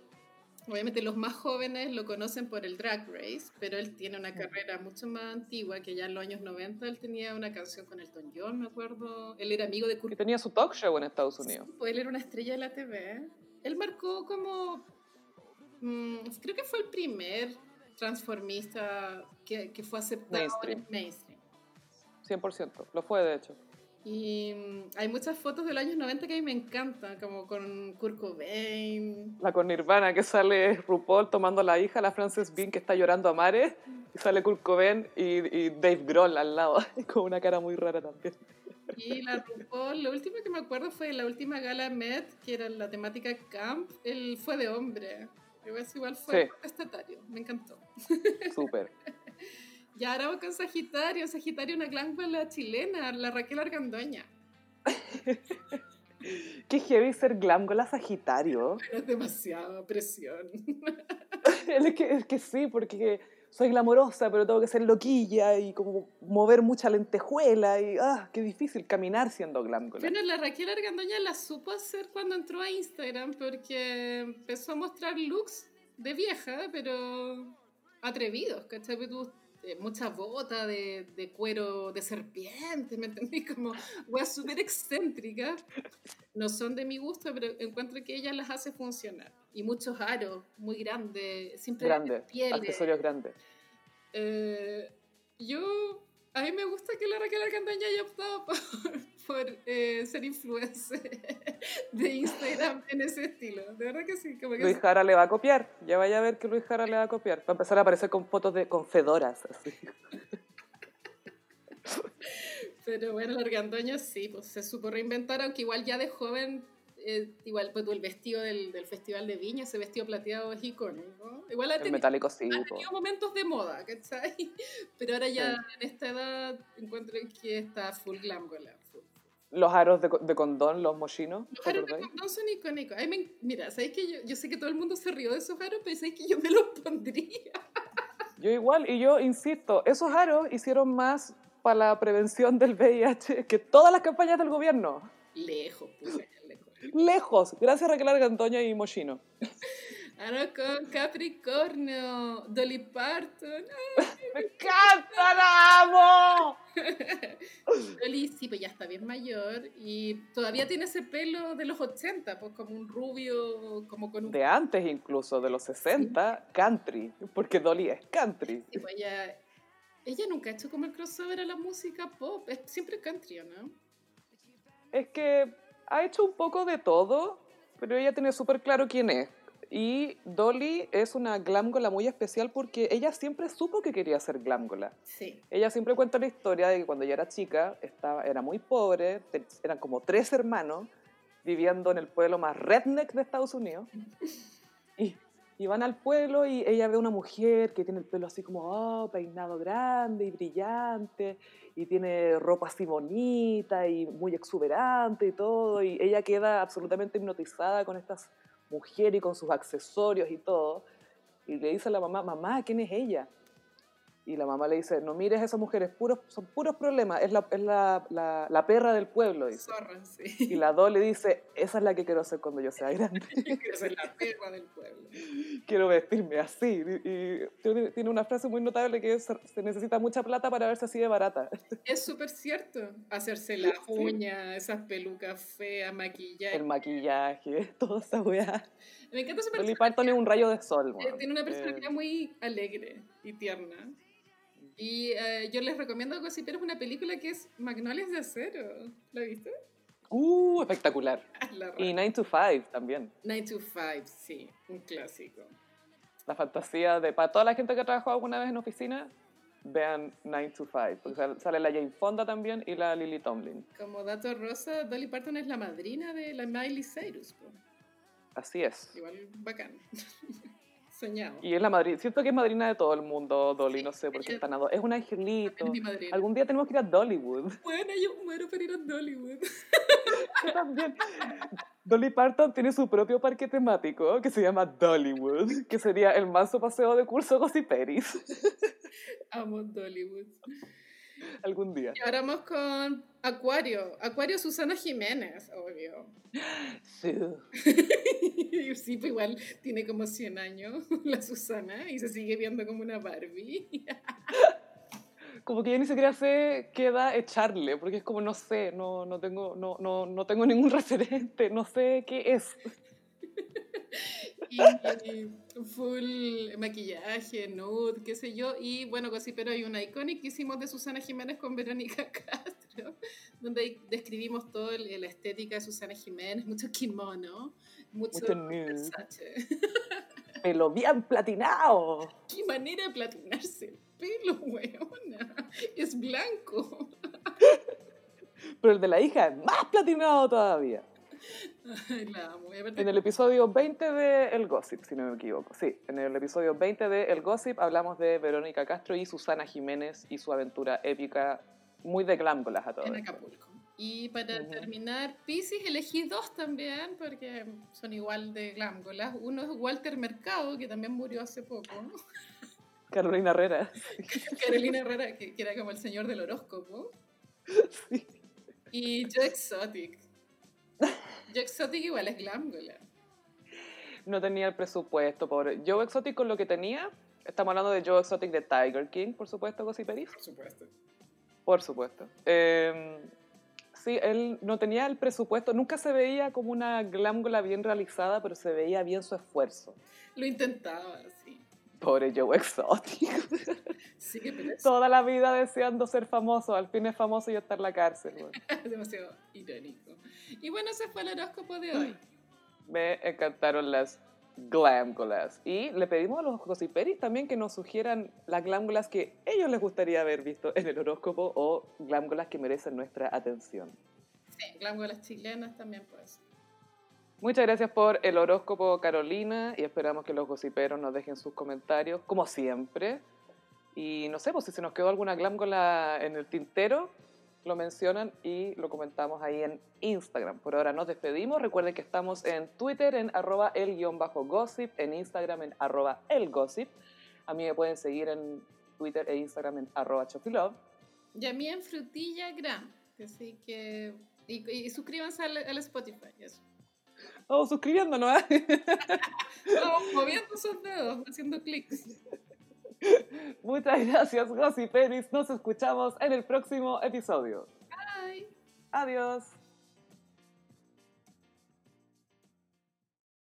obviamente los más jóvenes lo conocen por el Drag Race, pero él tiene una carrera mucho más antigua, que ya en los años 90 él tenía una canción con Elton John, me acuerdo. Él era amigo de
y
Kurt
tenía su talk show en Estados Unidos.
pues él era una estrella de la TV. Él marcó como. mm, creo que fue el primer transformista que, que fue aceptado
Mainstream.
en mainstream.
100%. Lo fue, de hecho.
Y mm, hay muchas fotos de los años 90 que a mí me encantan, como con Kurt Cobain.
La con Nirvana, que sale RuPaul tomando a la hija, la Frances Bean, que está llorando a mares. Y sale Kurt Cobain y, y Dave Grohl al lado. con una cara muy rara también.
Y la RuPaul, lo último que me acuerdo fue la última gala Met, que era la temática camp, él fue de hombre. Igual, fue
Sí.
prestatario, me encantó.
Súper.
Y ahora vamos con Sagitario. Sagitario, una glándula chilena, la Raquel Argandoña.
Qué heavy ser glam con la Sagitario.
Es demasiada presión.
es, que, es que sí, porque soy glamorosa, pero tengo que ser loquilla y como mover mucha lentejuela. Y ah, qué difícil caminar siendo glam.
Bueno, la Raquel Argandoña la supo hacer cuando entró a Instagram porque empezó a mostrar looks de vieja, pero atrevidos, ¿cachai? Tú eh, mucha bota de, de cuero de serpiente, ¿me entendí? Como weas súper excéntricas. No son de mi gusto, pero encuentro que ella las hace funcionar. Y muchos aros muy grandes, siempre
Grande,
pieles.
accesorios grandes.
Eh, yo, a mí me gusta que la Raquel Argandoña haya optado por, por, eh, ser influencer de Instagram en ese estilo. De verdad que sí. Como que
Luis Jara le va a copiar. Ya vaya a ver que Luis Jara le va a copiar. Va a empezar a aparecer con fotos de con fedoras. Así.
Pero bueno, la Argandoña sí, pues se supo reinventar, aunque igual ya de joven, eh, igual pues, el vestido del, del Festival de Viña, ese vestido plateado es icónico. Igual ha
El
tenido,
metálico sí.
ha tenido momentos de moda, ¿cachai? Pero ahora ya
Sí.
en esta edad encuentro que está full glam, full.
Los aros de, de condón, los mochinos.
Los
¿te
aros de condón son icónicos. Ay, me- mira, ¿sabes que yo, yo sé que todo el mundo se rió de esos aros, pero ¿sabes que yo me los pondría?
Yo igual, y yo insisto, esos aros hicieron más para la prevención del VIH que todas las campañas del gobierno.
Lejos, pues, lejos.
Lejos, gracias a Raquel Argandoña y Mochino.
Ahora con Capricornio, Dolly Parton.
¡Me encanta, la amo!
Dolly sí, pues ya está bien mayor y todavía tiene ese pelo de los 80, pues como un rubio, como con un...
De antes incluso, de los 60, country, porque Dolly es country.
Sí, pues ella, ella nunca ha hecho como el crossover a la música pop, es siempre country, ¿o ¿no?
Es que ha hecho un poco de todo, pero ella tiene súper claro quién es. Y Dolly es una glamgola muy especial porque ella siempre supo que quería ser glamgola.
Sí.
Ella siempre cuenta la historia de que cuando ella era chica, estaba, era muy pobre, eran como tres hermanos viviendo en el pueblo más redneck de Estados Unidos. Y, y van al pueblo y ella ve una mujer que tiene el pelo así como oh, peinado grande y brillante y tiene ropa así bonita y muy exuberante y todo. Y ella queda absolutamente hipnotizada con esta mujer y con sus accesorios y todo. Y le dice a la mamá, mamá, ¿quién es ella? Y la mamá le dice, no mires a esa mujer, es puros, son puros problemas, es, la, es la, la, la perra del pueblo. Dice.
Zorra, sí.
Y la Do le dice, esa es la que quiero ser cuando yo sea grande.
Quiero ser la perra del pueblo.
quiero vestirme así. Y, y tiene, una frase muy notable que es, se necesita mucha plata para verse así de barata.
Es súper cierto. Hacerse las uñas, esas pelucas feas, maquillaje.
El maquillaje, toda esa weá.
Me encanta su personalidad.
Parton es un rayo de sol.
Eh. Tiene una
Eh,
personalidad muy alegre y tierna. Y eh, yo les recomiendo algo así, pero es una película que es Magnolias de Acero. ¿La viste?
uh, espectacular.
La
Y
ra-
9 to 5 también.
9 to 5, sí, un clásico.
La fantasía de, para toda la gente que ha trabajado alguna vez en oficina, vean 9 to 5. Porque sal- sale la Jane Fonda también y la Lily Tomlin.
Como dato rosa, Dolly Parton es la madrina de la Miley Cyrus.
Así es.
Igual bacán. Soñado.
Y es la madrina, siento que es madrina de todo el mundo, Dolly,
Sí,
no sé, porque
ella-
es tan ado- Es un angelito.
Es mi madrina.
Algún día tenemos que ir a Dollywood.
Bueno, yo muero para ir a Dollywood.
Yo también. Dolly Parton tiene su propio parque temático que se llama Dollywood, que sería el manso paseo de curso Gossiperis.
Amo Dollywood.
Algún día.
Y ahora vamos con Acuario. Acuario Susana Jiménez, obvio.
Sí.
sí, pues igual tiene como 100 años la Susana y se sigue viendo como una Barbie.
Como que yo ni siquiera sé qué edad echarle, porque es como, no sé, no, no, tengo, no, no, no tengo ningún referente, no sé qué es.
Y, y full maquillaje, nude, qué sé yo. Y bueno, sí, pero hay una icónica que hicimos de Susana Jiménez con Verónica Castro, donde describimos toda la estética de Susana Jiménez, mucho kimono, mucho,
Mucho.
Versace.
Pelo bien platinado.
¿Qué manera de platinarse el pelo, weona? Es blanco.
Pero el de la hija es más platinado todavía.
La amo.
En el episodio 20 de El Gossip, si no me equivoco. Sí, en el episodio 20 de El Gossip hablamos de Verónica Castro y Susana Jiménez y su aventura épica, muy de glámbolas a todos.
en Acapulco. Y para terminar, Pisces elegí dos también, porque son igual de glámgolas. Uno es Walter Mercado, que también murió hace poco.
Carolina Herrera.
Carolina Herrera, que, que era como el señor del horóscopo.
Sí.
Y Joe Exotic. Joe Exotic igual es glámgola.
No tenía el presupuesto, pobre. Joe Exotic con lo que tenía, estamos hablando de Joe Exotic de Tiger King, por supuesto, Gossiperis.
Por supuesto.
Por supuesto. Eh, sí, él no tenía el presupuesto, nunca se veía como una glámgola bien realizada, pero se veía bien su esfuerzo.
Lo intentaba, sí.
Pobre Joe Exotic.
Sí, que pero es
Toda la vida deseando ser famoso, al fin es famoso y está en la cárcel. weón.
demasiado irónico. Y bueno, ese fue el horóscopo de hoy.
Me encantaron las glámgolas. Y le pedimos a los gossiperis también que nos sugieran las glámgolas que ellos les gustaría haber visto en el horóscopo o glámgolas que merecen nuestra atención.
Sí, glámgolas chilenas también, pues.
Muchas gracias por el horóscopo, Carolina, y esperamos que los gossiperos nos dejen sus comentarios, como siempre. Y no sé, pues si se nos quedó alguna glámgola en el tintero, lo mencionan y lo comentamos ahí en Instagram. Por ahora nos despedimos. Recuerden que estamos en Twitter en arroba el guion bajo gossip, en Instagram en arroba el gossip. A mí me pueden seguir en Twitter e Instagram en arroba chofilove.
Y a mí en Frutilla Gram. Así que. Y, y suscríbanse al, al Spotify. Eso.
Oh, suscribiéndonos. ¿eh?
Vamos moviendo sus dedos, haciendo clics.
Muchas gracias, Gossiperis. Nos escuchamos en el próximo episodio.
Bye.
Adiós.